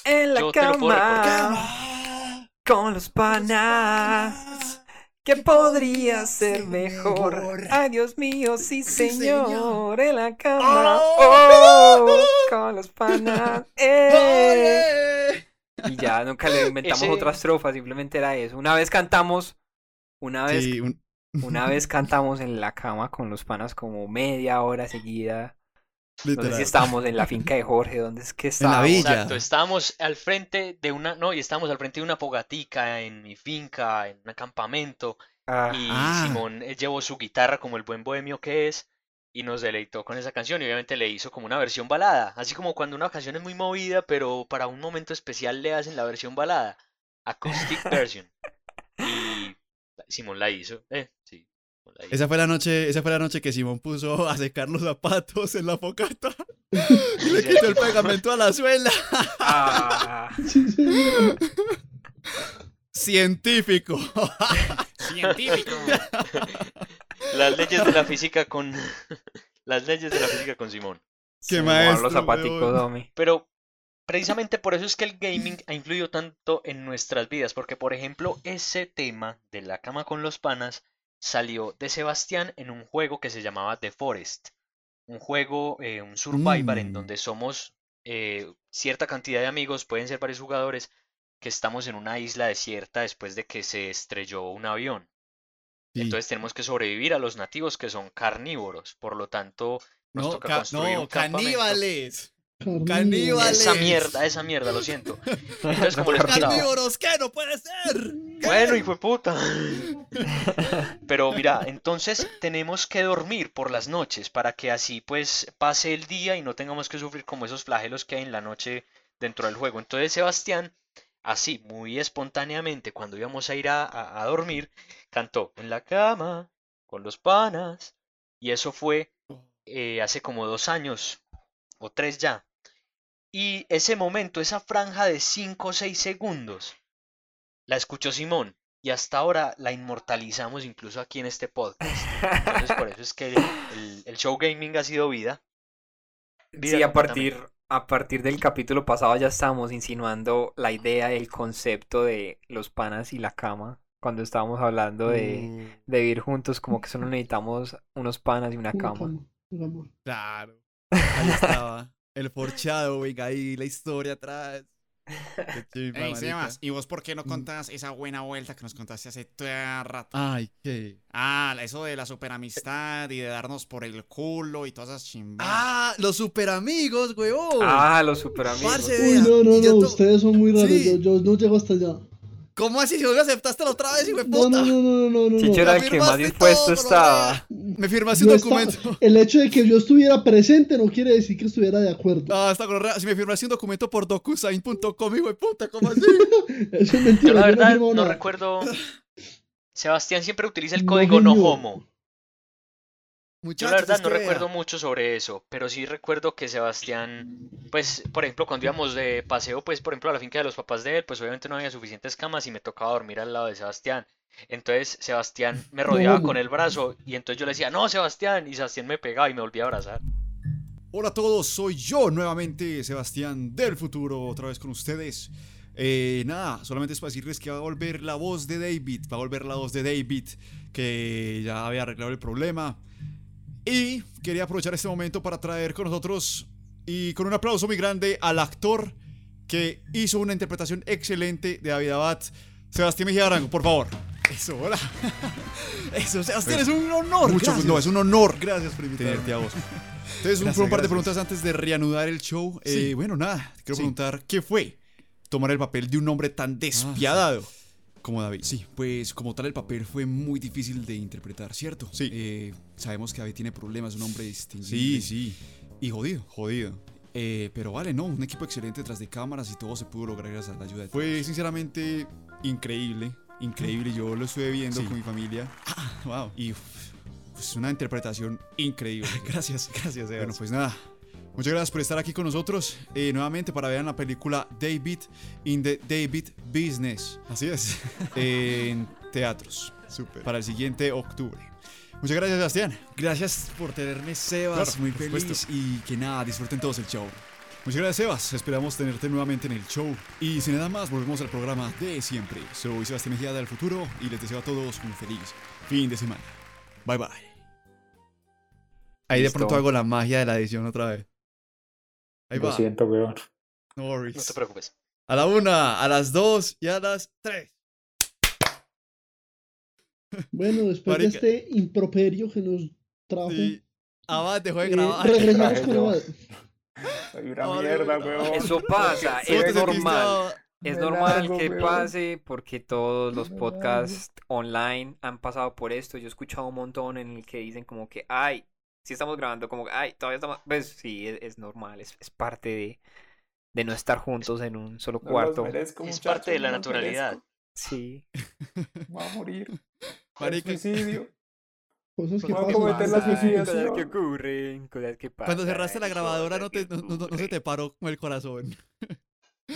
En la Yo te lo puedo cama, con los panas, ¿qué podría ser mejor? Ay, Dios mío, sí, señor, en la cama, oh, con los panas, eh. Y ya, nunca le inventamos Ese- otra estrofa, simplemente era eso. Una vez cantamos, una vez, Sí, un- una vez cantamos en la cama con los panas como media hora seguida. Literal. si estábamos en la finca de Jorge, ¿dónde es que En la estábamos? villa. Exacto, estábamos al frente de una, no, y estábamos al frente de una fogatica en mi finca, en un acampamento, Ah, y Ah. Simón eh, llevó su guitarra como el buen bohemio que es, y nos deleitó con esa canción, y obviamente le hizo como una versión balada, así como cuando una canción es muy movida, pero para un momento especial le hacen la versión balada, acoustic version, y Simón la hizo, eh, sí, Esa fue la noche, esa fue la noche que Simón puso a secar los zapatos en la focata y le quitó el pegamento a la suela. ah. Científico. Científico. Las leyes de la física con, las leyes de la física con Simón. Qué Simón, maestro, los zapaticos, weón. Domi. Pero precisamente por eso es que el gaming ha influido tanto en nuestras vidas, porque por ejemplo ese tema de la cama con los panas salió de Sebastián en un juego que se llamaba The Forest, un juego, eh, un survival en Mm. donde somos eh, cierta cantidad de amigos, pueden ser varios jugadores, que estamos en una isla desierta después de que se estrelló un avión. Sí. Entonces tenemos que sobrevivir a los nativos que son carnívoros, por lo tanto nos no, toca ca- construir no, un campamento. caníbales. Caníbales. Esa mierda, esa mierda, lo siento. Entonces, como les contaba. ¡Carnívoros! ¿Qué? ¡No puede ser! Bueno, hijo de puta. Pero mira, entonces tenemos que dormir por las noches para que así pues pase el día y no tengamos que sufrir como esos flagelos que hay en la noche dentro del juego. Entonces Sebastián, así muy espontáneamente, cuando íbamos a ir a, a- a dormir, cantó en la cama con los panas y eso fue eh, hace como dos años o tres ya. Y ese momento, esa franja de 5 o 6 segundos, la escuchó Simón y hasta ahora la inmortalizamos incluso aquí en este podcast. Entonces por eso es que el, el show gaming ha sido vida. Vida Sí, a partir, a partir del capítulo pasado ya estábamos insinuando la idea, el concepto de los panas y la cama. Cuando estábamos hablando de, Uh, de vivir juntos, como que solo necesitamos unos panas y una cama. claro. Ahí estaba. El foreshadowing ahí, la historia atrás. Qué chimba, Ey. Sebas, ¿y vos por qué no contás esa buena vuelta que nos contaste hace todo rato? Ay, qué. Ah, eso de la superamistad y de darnos por el culo y todas esas chimbadas. Ah, los super amigos, weón. Ah, los super amigos. Parce, Uy, no, no, no, ustedes son muy raros. Sí. Yo, yo no llego hasta allá. ¿Cómo así? Si vos me aceptaste la otra vez, hijo de No, puta. no, no, no, no, no. Chicho era el que más dispuesto todo, estaba. Me firmaste un documento. el hecho de que yo estuviera presente no quiere decir que estuviera de acuerdo. No, está correa. Si me firmaste un documento por docusign.com, hijo de puta, ¿cómo así? Eso es mentira. la yo no he verdad no recuerdo. Sebastián siempre utiliza el No código no genio. Yo Muchachos, la verdad no recuerdo mucho sobre eso, pero sí recuerdo que Sebastián, pues, por ejemplo, cuando íbamos de paseo, pues, por ejemplo, a la finca de los papás de él, pues obviamente no había suficientes camas y me tocaba dormir al lado de Sebastián. Entonces Sebastián me rodeaba con el brazo y entonces yo le decía, no, Sebastián, y Sebastián me pegaba y me volvía a abrazar. Hola a todos, soy yo nuevamente, Sebastián del futuro, otra vez con ustedes. Eh, nada, solamente es para decirles que va a volver la voz de David, va a volver la voz de David, que ya había arreglado el problema. Y quería aprovechar este momento para traer con nosotros y con un aplauso muy grande al actor que hizo una interpretación excelente de David Abad, Sebastián Mejía Arango, por favor. Eso, hola. Eso, Sebastián, es un honor. Mucho- gracias. no, es un honor Gracias por invitarme. tenerte a vos. Entonces, un, Gracias, un par de preguntas antes de reanudar el show. Sí. Eh, bueno, nada, quiero Sí. preguntar, ¿qué fue tomar el papel de un hombre tan despiadado como David? Sí, pues como tal el papel fue muy difícil de interpretar, ¿cierto? Sí. Eh, sabemos que David tiene problemas, un hombre distinguido. Sí, sí, Y jodido. jodido. Eh, pero vale, no, un equipo excelente detrás de cámaras y todo se pudo lograr gracias a la ayuda de Fue sinceramente increíble, increíble. Yo lo estuve viendo Sí. con mi familia. wow. Y uf, pues una interpretación increíble. gracias, gracias. Bueno, pues nada. Muchas gracias por estar aquí con nosotros eh, nuevamente para ver la película David in the David Business. Así es. en teatros. Súper. Para el siguiente octubre. Muchas gracias, Sebastián. Gracias por tenerme, Sebas. Claro, muy feliz. supuesto. Y que nada, disfruten todos el show. Muchas gracias, Sebas. Esperamos tenerte nuevamente en el show. Y sin nada más, volvemos al programa de siempre. Soy Sebastián Mejía del futuro y les deseo a todos un feliz fin de semana. Bye bye. Ahí de pronto hago la magia de la edición otra vez. Ahí Lo va. siento, weón. No worries. No te preocupes. A la una, a las dos y a las tres. Bueno, después Marica. de este improperio que nos trajo, Sí. Abad dejó de eh, grabar. regresamos Traje con. Abad. Soy una No, mierda, no, weón. Eso pasa, ¿Cómo te es normal. Es normal largo, que weón. pase porque todos los podcasts online han pasado por esto. Yo he escuchado un montón en el que dicen como que, ay, si estamos grabando, como ay, todavía estamos... Pues sí, es, es normal, es, es parte de, de no estar juntos en un solo No cuarto. merezco, Es parte de la no naturalidad. merezco. Sí. Voy a morir. Marica. Suicidio. Cosas que pasan. cometer la Cosas suicidación. que ocurren, cosas que pasan. Cuando cerraste la grabadora no, te, cosas no, que no- no se te paró con el corazón.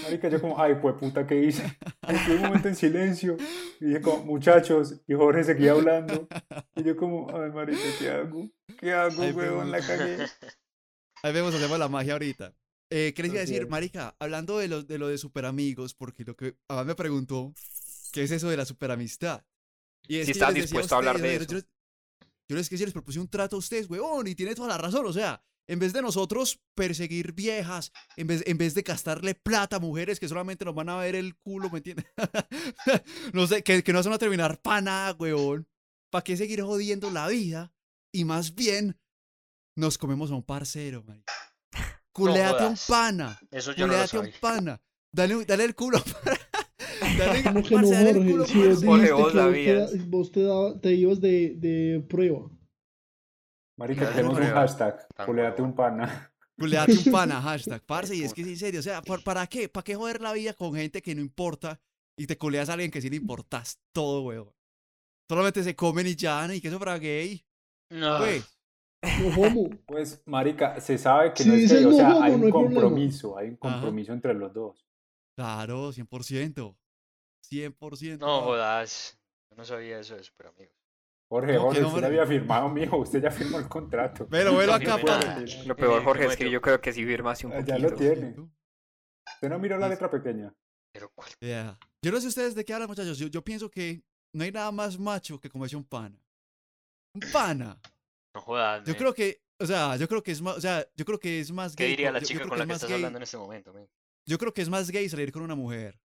Marica, yo como, ay, pues puta, ¿qué hice? Estuve un momento en silencio. Y dije como, muchachos. Y Jorge seguía hablando. Y yo como, ay, marica, ¿qué hago? ¿Qué hago, Ay, weón? La cagué. Ahí vemos, hacemos la magia ahorita. Eh, ¿Qué les iba a Así decir, marica? Hablando de lo de, lo de super amigos, porque lo que Abad me preguntó, ¿qué es eso de la superamistad? Y es Si estás dispuesto a hablar de yo les- Yo, les- yo les, que les propuse un trato a ustedes, weón, y tiene toda la razón, o sea, en vez de nosotros perseguir viejas, en vez, en vez de gastarle plata a mujeres que solamente nos van a ver el culo, ¿me entiendes? no sé, que, que no se van a terminar para nada, weón. ¿Para qué seguir jodiendo la vida? Y más bien, nos comemos a un parcero, marica. Culeate a un pana. Eso yo no lo Culeate un pana. Dale, dale el culo. dale, Como que parce, no, dale el culo, Jorge, si vos dijiste vos que vos, te, da- vos te, daba- te ibas de, de prueba. Marica, tenemos un hashtag. Culeate un pana. Culeate un pana, hashtag. Parce, y es que es en serio. O sea, ¿para, qué? ¿Para qué joder la vida con gente que no importa y te culeas a alguien que sí le importas todo, weón? Solamente se comen y ya, y que eso para gay. No. Pues, No homo. Pues, marica, se sabe que no es gay, o sea, hay no un problema. compromiso, hay un Ajá. compromiso entre los dos. claro, 100%. 100%. No jodas. Yo no sabía eso de super amigos. Jorge, ¿Cómo que Jorge, no, usted ya Jorge? había firmado, mijo, usted ya firmó el contrato. No acá, firmé pa. nada. Lo peor, Jorge, ¿cómo es que yo? creo que sí firmaste un Ah, poquito. ya lo tiene. Usted no miró la letra pequeña. Pero ¿cuál? Yeah. Yo no sé ustedes de qué hablan, muchachos. Yo, yo pienso que no hay nada más macho que comerse un pana. Un pana. No jodas. Yo creo que, o sea, yo creo que es más, o sea, yo creo que es más ¿Qué gay. diría co- la yo- yo chica con que la que más estás gay- hablando en este momento? men? Yo creo que es más gay salir con una mujer.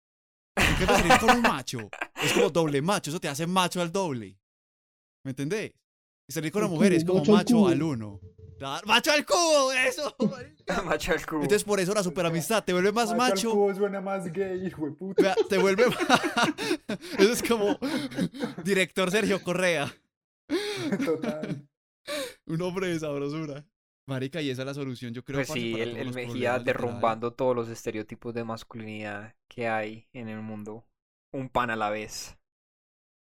En cambio, salir con un macho es como doble macho. Eso te hace macho al doble. ¿Me entendés? Y con Al una mujer es como macho al al uno. ¡Macho al cubo! ¡Eso! Macho al cubo. Entonces, por eso la superamistad te vuelve más Macho al macho. cubo suena más gay, hijo de puta. Te vuelve. Eso es como director Sergio Correa. Total. Un hombre de sabrosura. Marica, y esa es la solución, yo creo. Pues sí, para el, el Mejía derrumbando todos los estereotipos de masculinidad que hay en el mundo. Un pan a la vez.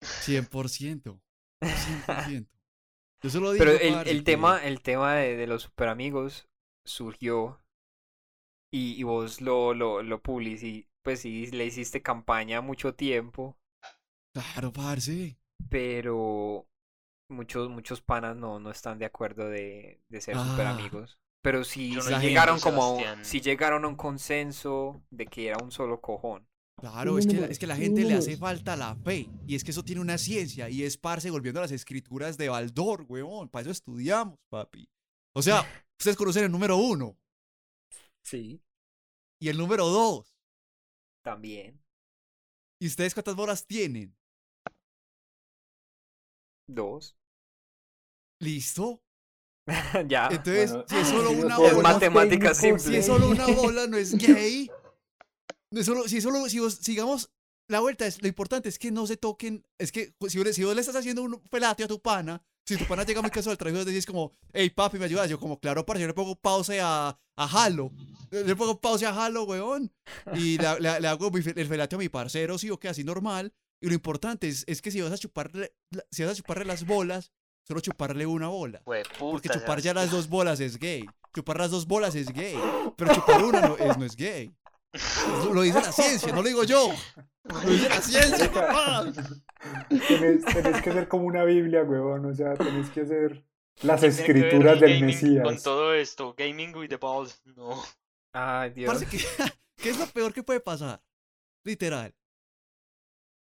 100%. 100%. Yo solo digo. Pero el, parce, el que- tema, el tema de, de los super amigos surgió y, y vos lo, lo, lo publici- pues sí, le hiciste campaña mucho tiempo, Claro, parce. pero muchos, muchos panas no, no están de acuerdo de, de ser super Ah. amigos. Pero sí, no llegaron como a un- Sebastián. sí llegaron a un consenso de que era un solo cojón. Claro, es que, la- es que la gente le hace falta la fe. Y es que eso tiene una ciencia. Y es parce volviendo a las escrituras de Baldor, huevón. Para eso estudiamos, papi. O sea, ustedes conocen el número uno Sí. y el número dos. También. ¿Y ustedes cuántas bolas tienen? Dos. ¿Listo? ya. Entonces, Bueno, si es solo una los Es bola, matemática técnicos, si simple. es solo una bola, no es gay. Solo, si solo, si vos, sigamos, la vuelta es, lo importante es que no se toquen, es que pues, si vos, le- si vos le estás haciendo un pelate a tu pana, si tu pana llega muy cansado del trabajo y decís como, hey papi, ¿me ayudas? Yo como, claro, parce, yo le pongo pause a, a Halo. Le pongo pause a Halo, weón. Y le, le- le hago el felate a mi parcero, sí o qué, así normal. Y lo importante es, es que si vas a chuparle, la- si vas a chuparle las bolas, solo chuparle una bola. Porque Hueputa, chupar ya las dos bolas es gay. Chupar las dos bolas es gay. Pero chupar una no es, no es gay. Lo dice la ciencia, no lo digo yo. Lo dice la ciencia, papá. Tenés, tenés que ser como una Biblia, huevón. O sea, tenés que hacer las ¿Qué tiene que escrituras el del gaming Mesías. Con todo esto, gaming with the balls. No. Ay, Dios. Parce, ¿qué, qué es lo peor que puede pasar? Literal.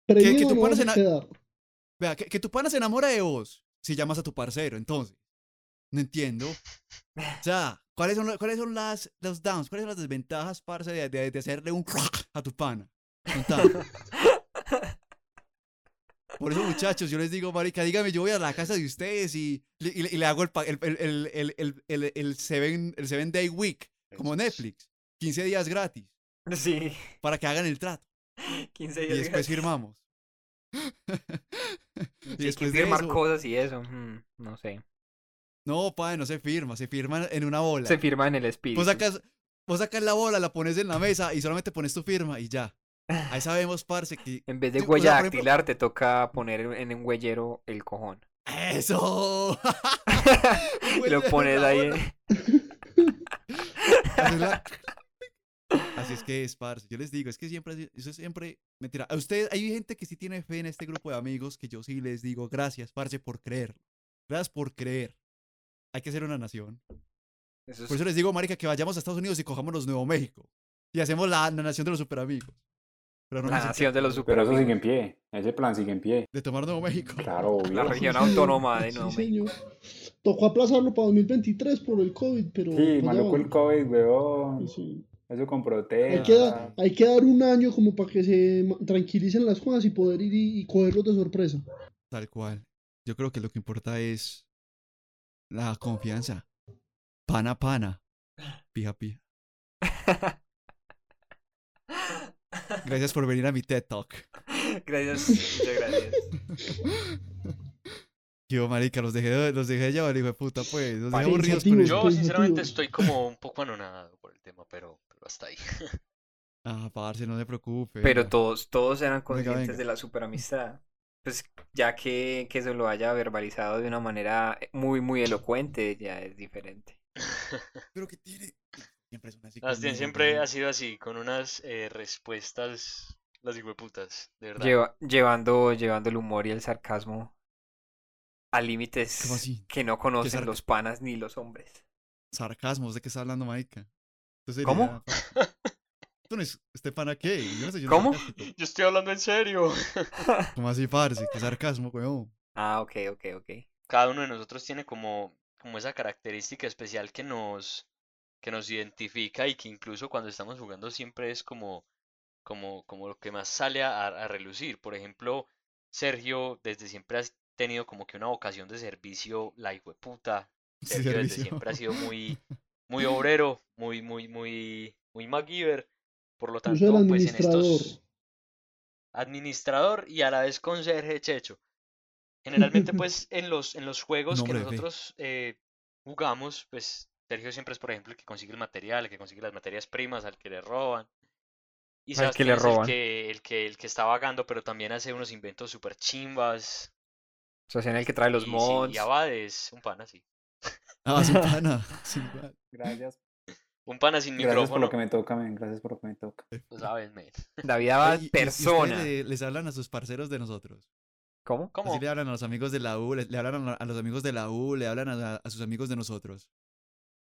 Premio que tu pana se. Vea, que, que tu pana se enamora de vos si llamas a tu parcero, entonces. No entiendo. O sea, ¿cuáles son, cuáles son las, los downs? ¿Cuáles son las desventajas, parce, de, de, de hacerle un a tu pana? Por eso, muchachos, yo les digo, marica, dígame, yo voy a la casa de ustedes y, le- y le- y le hago el, el, el, el, el, seven, el seven Day Week, como Netflix. 15 días gratis, Sí. para que hagan el trato. 15 Y días. después gratis. firmamos. Sí, y que después de firmar eso, cosas y eso. mm, no sé. No, padre, no se firma, se firma en una bola. Se firma en el espíritu. Vos sacas, vos sacas la bola, la pones en la mesa y solamente pones tu firma y ya. Ahí sabemos, parce, que... En vez de Sí, o sea, huella ejemplo- dactilar, te toca poner en un huellero el cojón. ¡Eso! Lo pones ahí. la- Así es que es, parce. Yo les digo, es que siempre, eso es siempre, mentira. A ustedes, hay gente que sí tiene fe en este grupo de amigos que yo sí les digo, gracias, parce, por creer. Gracias por creer. Hay que ser una nación. Eso es- Por eso les digo, marica, que vayamos a Estados Unidos y cojamos Nuevo México. Y hacemos la, la nación de los superamigos. Pero no La nación de los acuerdo Pero eso superamigos. sigue en pie. Ese plan sigue en pie. De tomar Nuevo México. Claro, obvio. La región Sí, autónoma de Sí, Nuevo México. señor. Tocó aplazarlo para 2023 por el COVID, pero. Sí, pues maluco el. COVID, huevón. Sí, sí. Eso con Hay, protesta. que dar, hay que dar un año como para que se tranquilicen las cosas y poder ir y, y cogerlos de sorpresa. Tal cual. Yo creo que lo que importa es la confianza. Pana, pana. Pija, pija. Gracias por venir a mi TED Talk. Gracias, muchas gracias. Yo, marica, los dejé, los dejé llevar, hijo de puta, pues. Los dejé aburridos con eso. Yo sinceramente estoy como un poco anonadado por el tema, pero, pero hasta ahí. Ah, parce, no se preocupe. Pero todos, todos eran Venga, conscientes venga. de la superamistad. Pues ya que, que se lo haya verbalizado de una manera muy, muy elocuente, ya es diferente. Pero que tiene. Siempre son así. Bastien conmigo, siempre ha sido así, con unas eh, respuestas, las hijueputas, de verdad. Lleva- llevando, llevando el humor y el sarcasmo a límites que no conocen los panas ni los hombres. Sarcasmo, ¿de qué está hablando, marica? Esto ¿Cómo? sería- Esto no es este pana qué. Yo no sé, yo no ¿Cómo? Yo estoy hablando en serio. ¿Cómo así, parce? ¿Qué sarcasmo, weón? Ah, ok, ok, ok. Cada uno de nosotros tiene como, como esa característica especial que nos, que nos identifica y que incluso cuando estamos jugando siempre es como, como, como lo que más sale a, a relucir. Por ejemplo, Sergio desde siempre ha tenido como que una vocación de servicio, la hijueputa. Sí, Sergio desde siempre ha sido muy, muy obrero, muy, muy, muy, muy MacGyver. Por lo tanto, pues en administrador. estos administrador y a la vez conserje Checho. Generalmente, pues, en los, en los juegos que Nombre de fe. nosotros eh, jugamos, pues, Sergio siempre es, por ejemplo, el que consigue el material, el que consigue las materias primas, al que le roban. Y Al que le es roban. el que, el que, el que está vagando, pero también hace unos inventos súper chimbas. O sea, el que trae los y, sí, mods. y Abad es un pana, sí. Ah, pana. sin pana. Gracias. Un pana sin Gracias por micrófono. lo que me toca, men. Gracias por lo que me toca. Tú sabes, men. David y- y ustedes persona. le- les hablan a sus parceros de nosotros. ¿Cómo? ¿Cómo? Así le hablan a los amigos de la U, le, le hablan a, a los amigos de la U, le hablan a, a sus amigos de nosotros.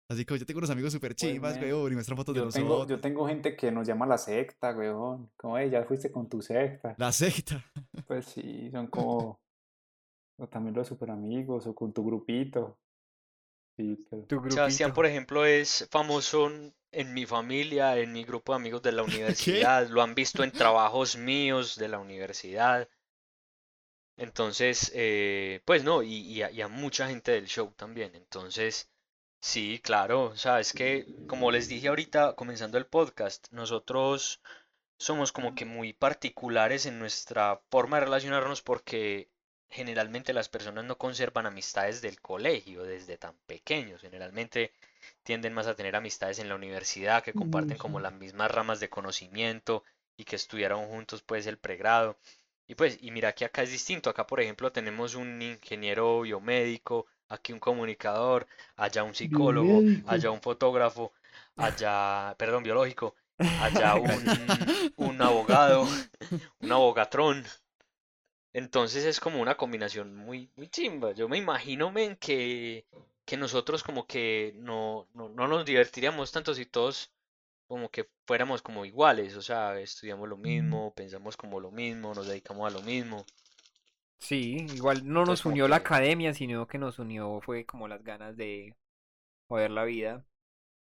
Así que yo tengo unos amigos súper chimbas, men, weón, y muestran fotos de tengo, nosotros. yo tengo gente que nos llama la secta, weón. Como, "Ey, ya fuiste con tu secta. La secta. Pues sí, son como. O también los super amigos, o con tu grupito. Sí, pero. Tu Sebastián, por ejemplo, es famoso en- mi familia, en mi grupo de amigos de la universidad. Lo han visto en trabajos míos de la universidad. Entonces, eh, pues no, y, y a, y a mucha gente del show también. Entonces, sí, claro, o sea, es que, como les dije ahorita, comenzando el podcast, nosotros somos como que muy particulares en nuestra forma de relacionarnos porque generalmente las personas no conservan amistades del colegio desde tan pequeños. Generalmente tienden más a tener amistades en la universidad que comparten como las mismas ramas de conocimiento y que estudiaron juntos pues el pregrado. Y pues, y mira que acá es distinto. Acá, por ejemplo, tenemos un ingeniero biomédico, aquí un comunicador, allá un psicólogo, Biomédico. allá un fotógrafo, allá, perdón, biológico, allá un, un abogado, un abogatrón. Entonces es como una combinación muy, muy chimba. Yo me imagino, men, que, que nosotros como que no, no, no nos divertiríamos tanto si todos como que fuéramos como iguales. O sea, estudiamos lo mismo, pensamos como lo mismo, nos dedicamos a lo mismo. Sí, igual no Entonces, nos unió la academia, sino que nos unió fue como las ganas de joder la vida.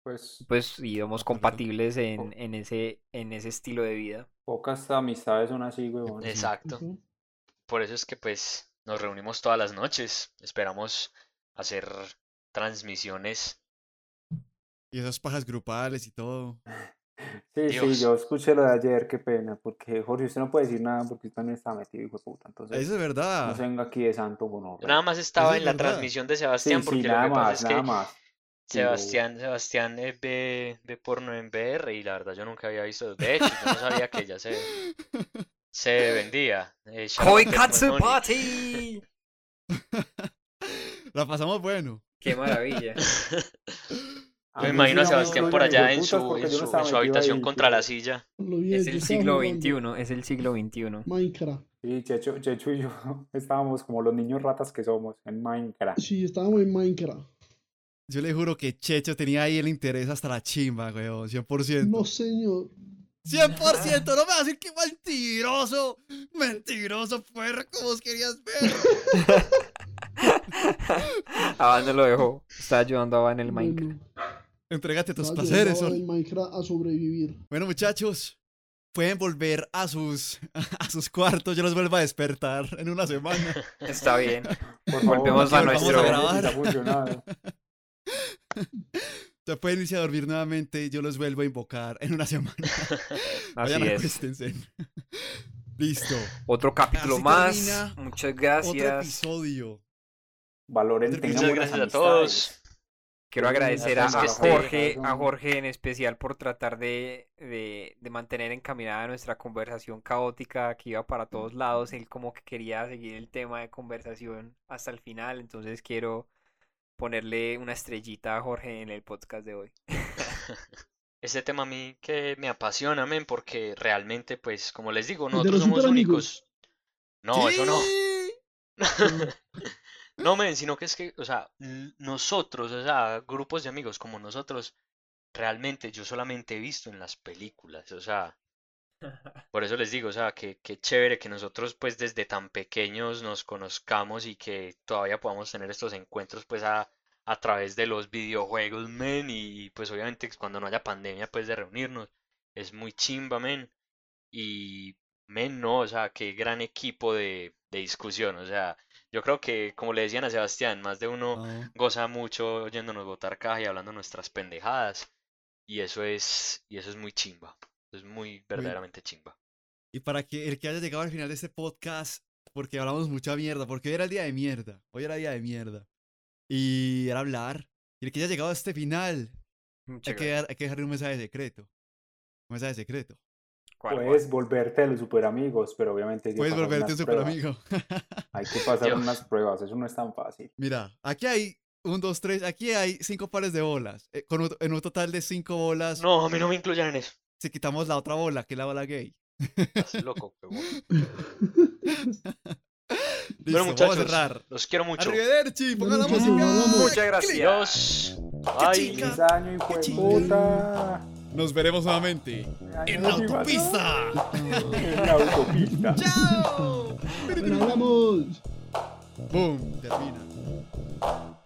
Pues Pues íbamos compatibles en, en ese, en ese estilo de vida. pocas amistades son así, weón. Exacto. Por eso es que pues nos reunimos todas las noches. Esperamos hacer transmisiones. Y esas pajas grupales y todo. Sí, sí, yo escuché lo de ayer, qué pena, porque Jorge, usted no puede decir nada porque usted también está metido, hijo de puta. Entonces, Eso es no verdad. se venga aquí de santo bueno. Yo nada más estaba es en la verdad. transmisión de Sí, Sebastián sí, porque lo nada que pasa más, es nada que más. Sí, lo- Sebastián, Sebastián eh, ve, ve porno en VR y la verdad yo nunca había visto. De hecho, yo no sabía que ella se, se vendía. Eh, shout out ¡Koi to Katsu Money. Party! La pasamos bueno. ¡Qué maravilla! Me imagino a Sebastián por allá en su, en en habitación ahí, contra la silla. Es el siglo XXI, es el siglo XXI. Minecraft. Sí, Checho, Checho y yo estábamos como los niños ratas que somos en Minecraft. Sí, estábamos en Minecraft. Yo le juro que Checho tenía ahí el interés hasta la chimba, weón. 100%. No, señor. 100%, no me vas a decir que mentiroso. Mentiroso, puerco, vos querías ver. Abad no lo dejó. Está ayudando a en el Minecraft. Entrégate tus placeres, en Minecraft a sobrevivir. Bueno, muchachos, pueden volver a sus, a sus cuartos. Yo los vuelvo a despertar en una semana. Está bien. Favor, Volvemos a vamos nuestro- si grabar. Se pueden irse a dormir nuevamente. Yo los vuelvo a invocar en una semana. Así Vayan, es. acuéstense. Listo. Otro capítulo Así más. termina Muchas Otro gracias. episodio. Valoren, Muchas gracias a todos. Quiero agradecer a. Jorge, a Jorge en especial por tratar de, de, de mantener encaminada nuestra conversación caótica que iba para todos lados. Él como que quería seguir el tema de conversación hasta el final, entonces quiero ponerle una estrellita a Jorge en el podcast de hoy. Este tema a mí que me apasiona, men, porque realmente, pues, como les digo, nosotros somos únicos. No, eso no. Sí. No, men, sino que es que, o sea, nosotros, o sea, grupos de amigos como nosotros, realmente yo solamente he visto en las películas, o sea, por eso les digo, o sea, que, que chévere que nosotros, pues, desde tan pequeños nos conozcamos y que todavía podamos tener estos encuentros, pues, a, a través de los videojuegos, men, y pues, obviamente, cuando no haya pandemia, pues, de reunirnos, es muy chimba, men, y, men, no, o sea, qué gran equipo de, de discusión, o sea, yo creo que, como le decían a Sebastián, más de uno No. goza mucho oyéndonos botar caja y hablando nuestras pendejadas. Y eso es, y eso es muy chimba. Es muy verdaderamente chimba. Y para que el que haya llegado al final de este podcast, porque hablamos mucha mierda, porque hoy era el día de mierda, hoy era día de mierda. Y era hablar. Y el que haya llegado a este final, hay que, hay que dejarle un mensaje secreto. Un mensaje secreto. ¿Cuál, cuál? Puedes volverte de los super amigos, pero obviamente hay que Puedes pasar volverte un unas super pruebas. amigo. Hay que pasar unas pruebas, eso no es tan fácil. Mira, aquí hay un, dos, tres, aquí hay cinco pares de bolas. eh, con un- en un total de cinco bolas, No, a mí no me incluyan en eso. Si quitamos la otra bola, que es la bola gay. Estás loco. Listo, Bueno, vamos a muchachos, cerrar. los quiero mucho. Arrivederci, pongan la Muchas música. gracias. Muchas chica. ¡Feliz año, hijo de chinga. puta! Nos veremos nuevamente en la autopista. En la autopista. ¡Chao! Bueno, hablamos. Boom, termina.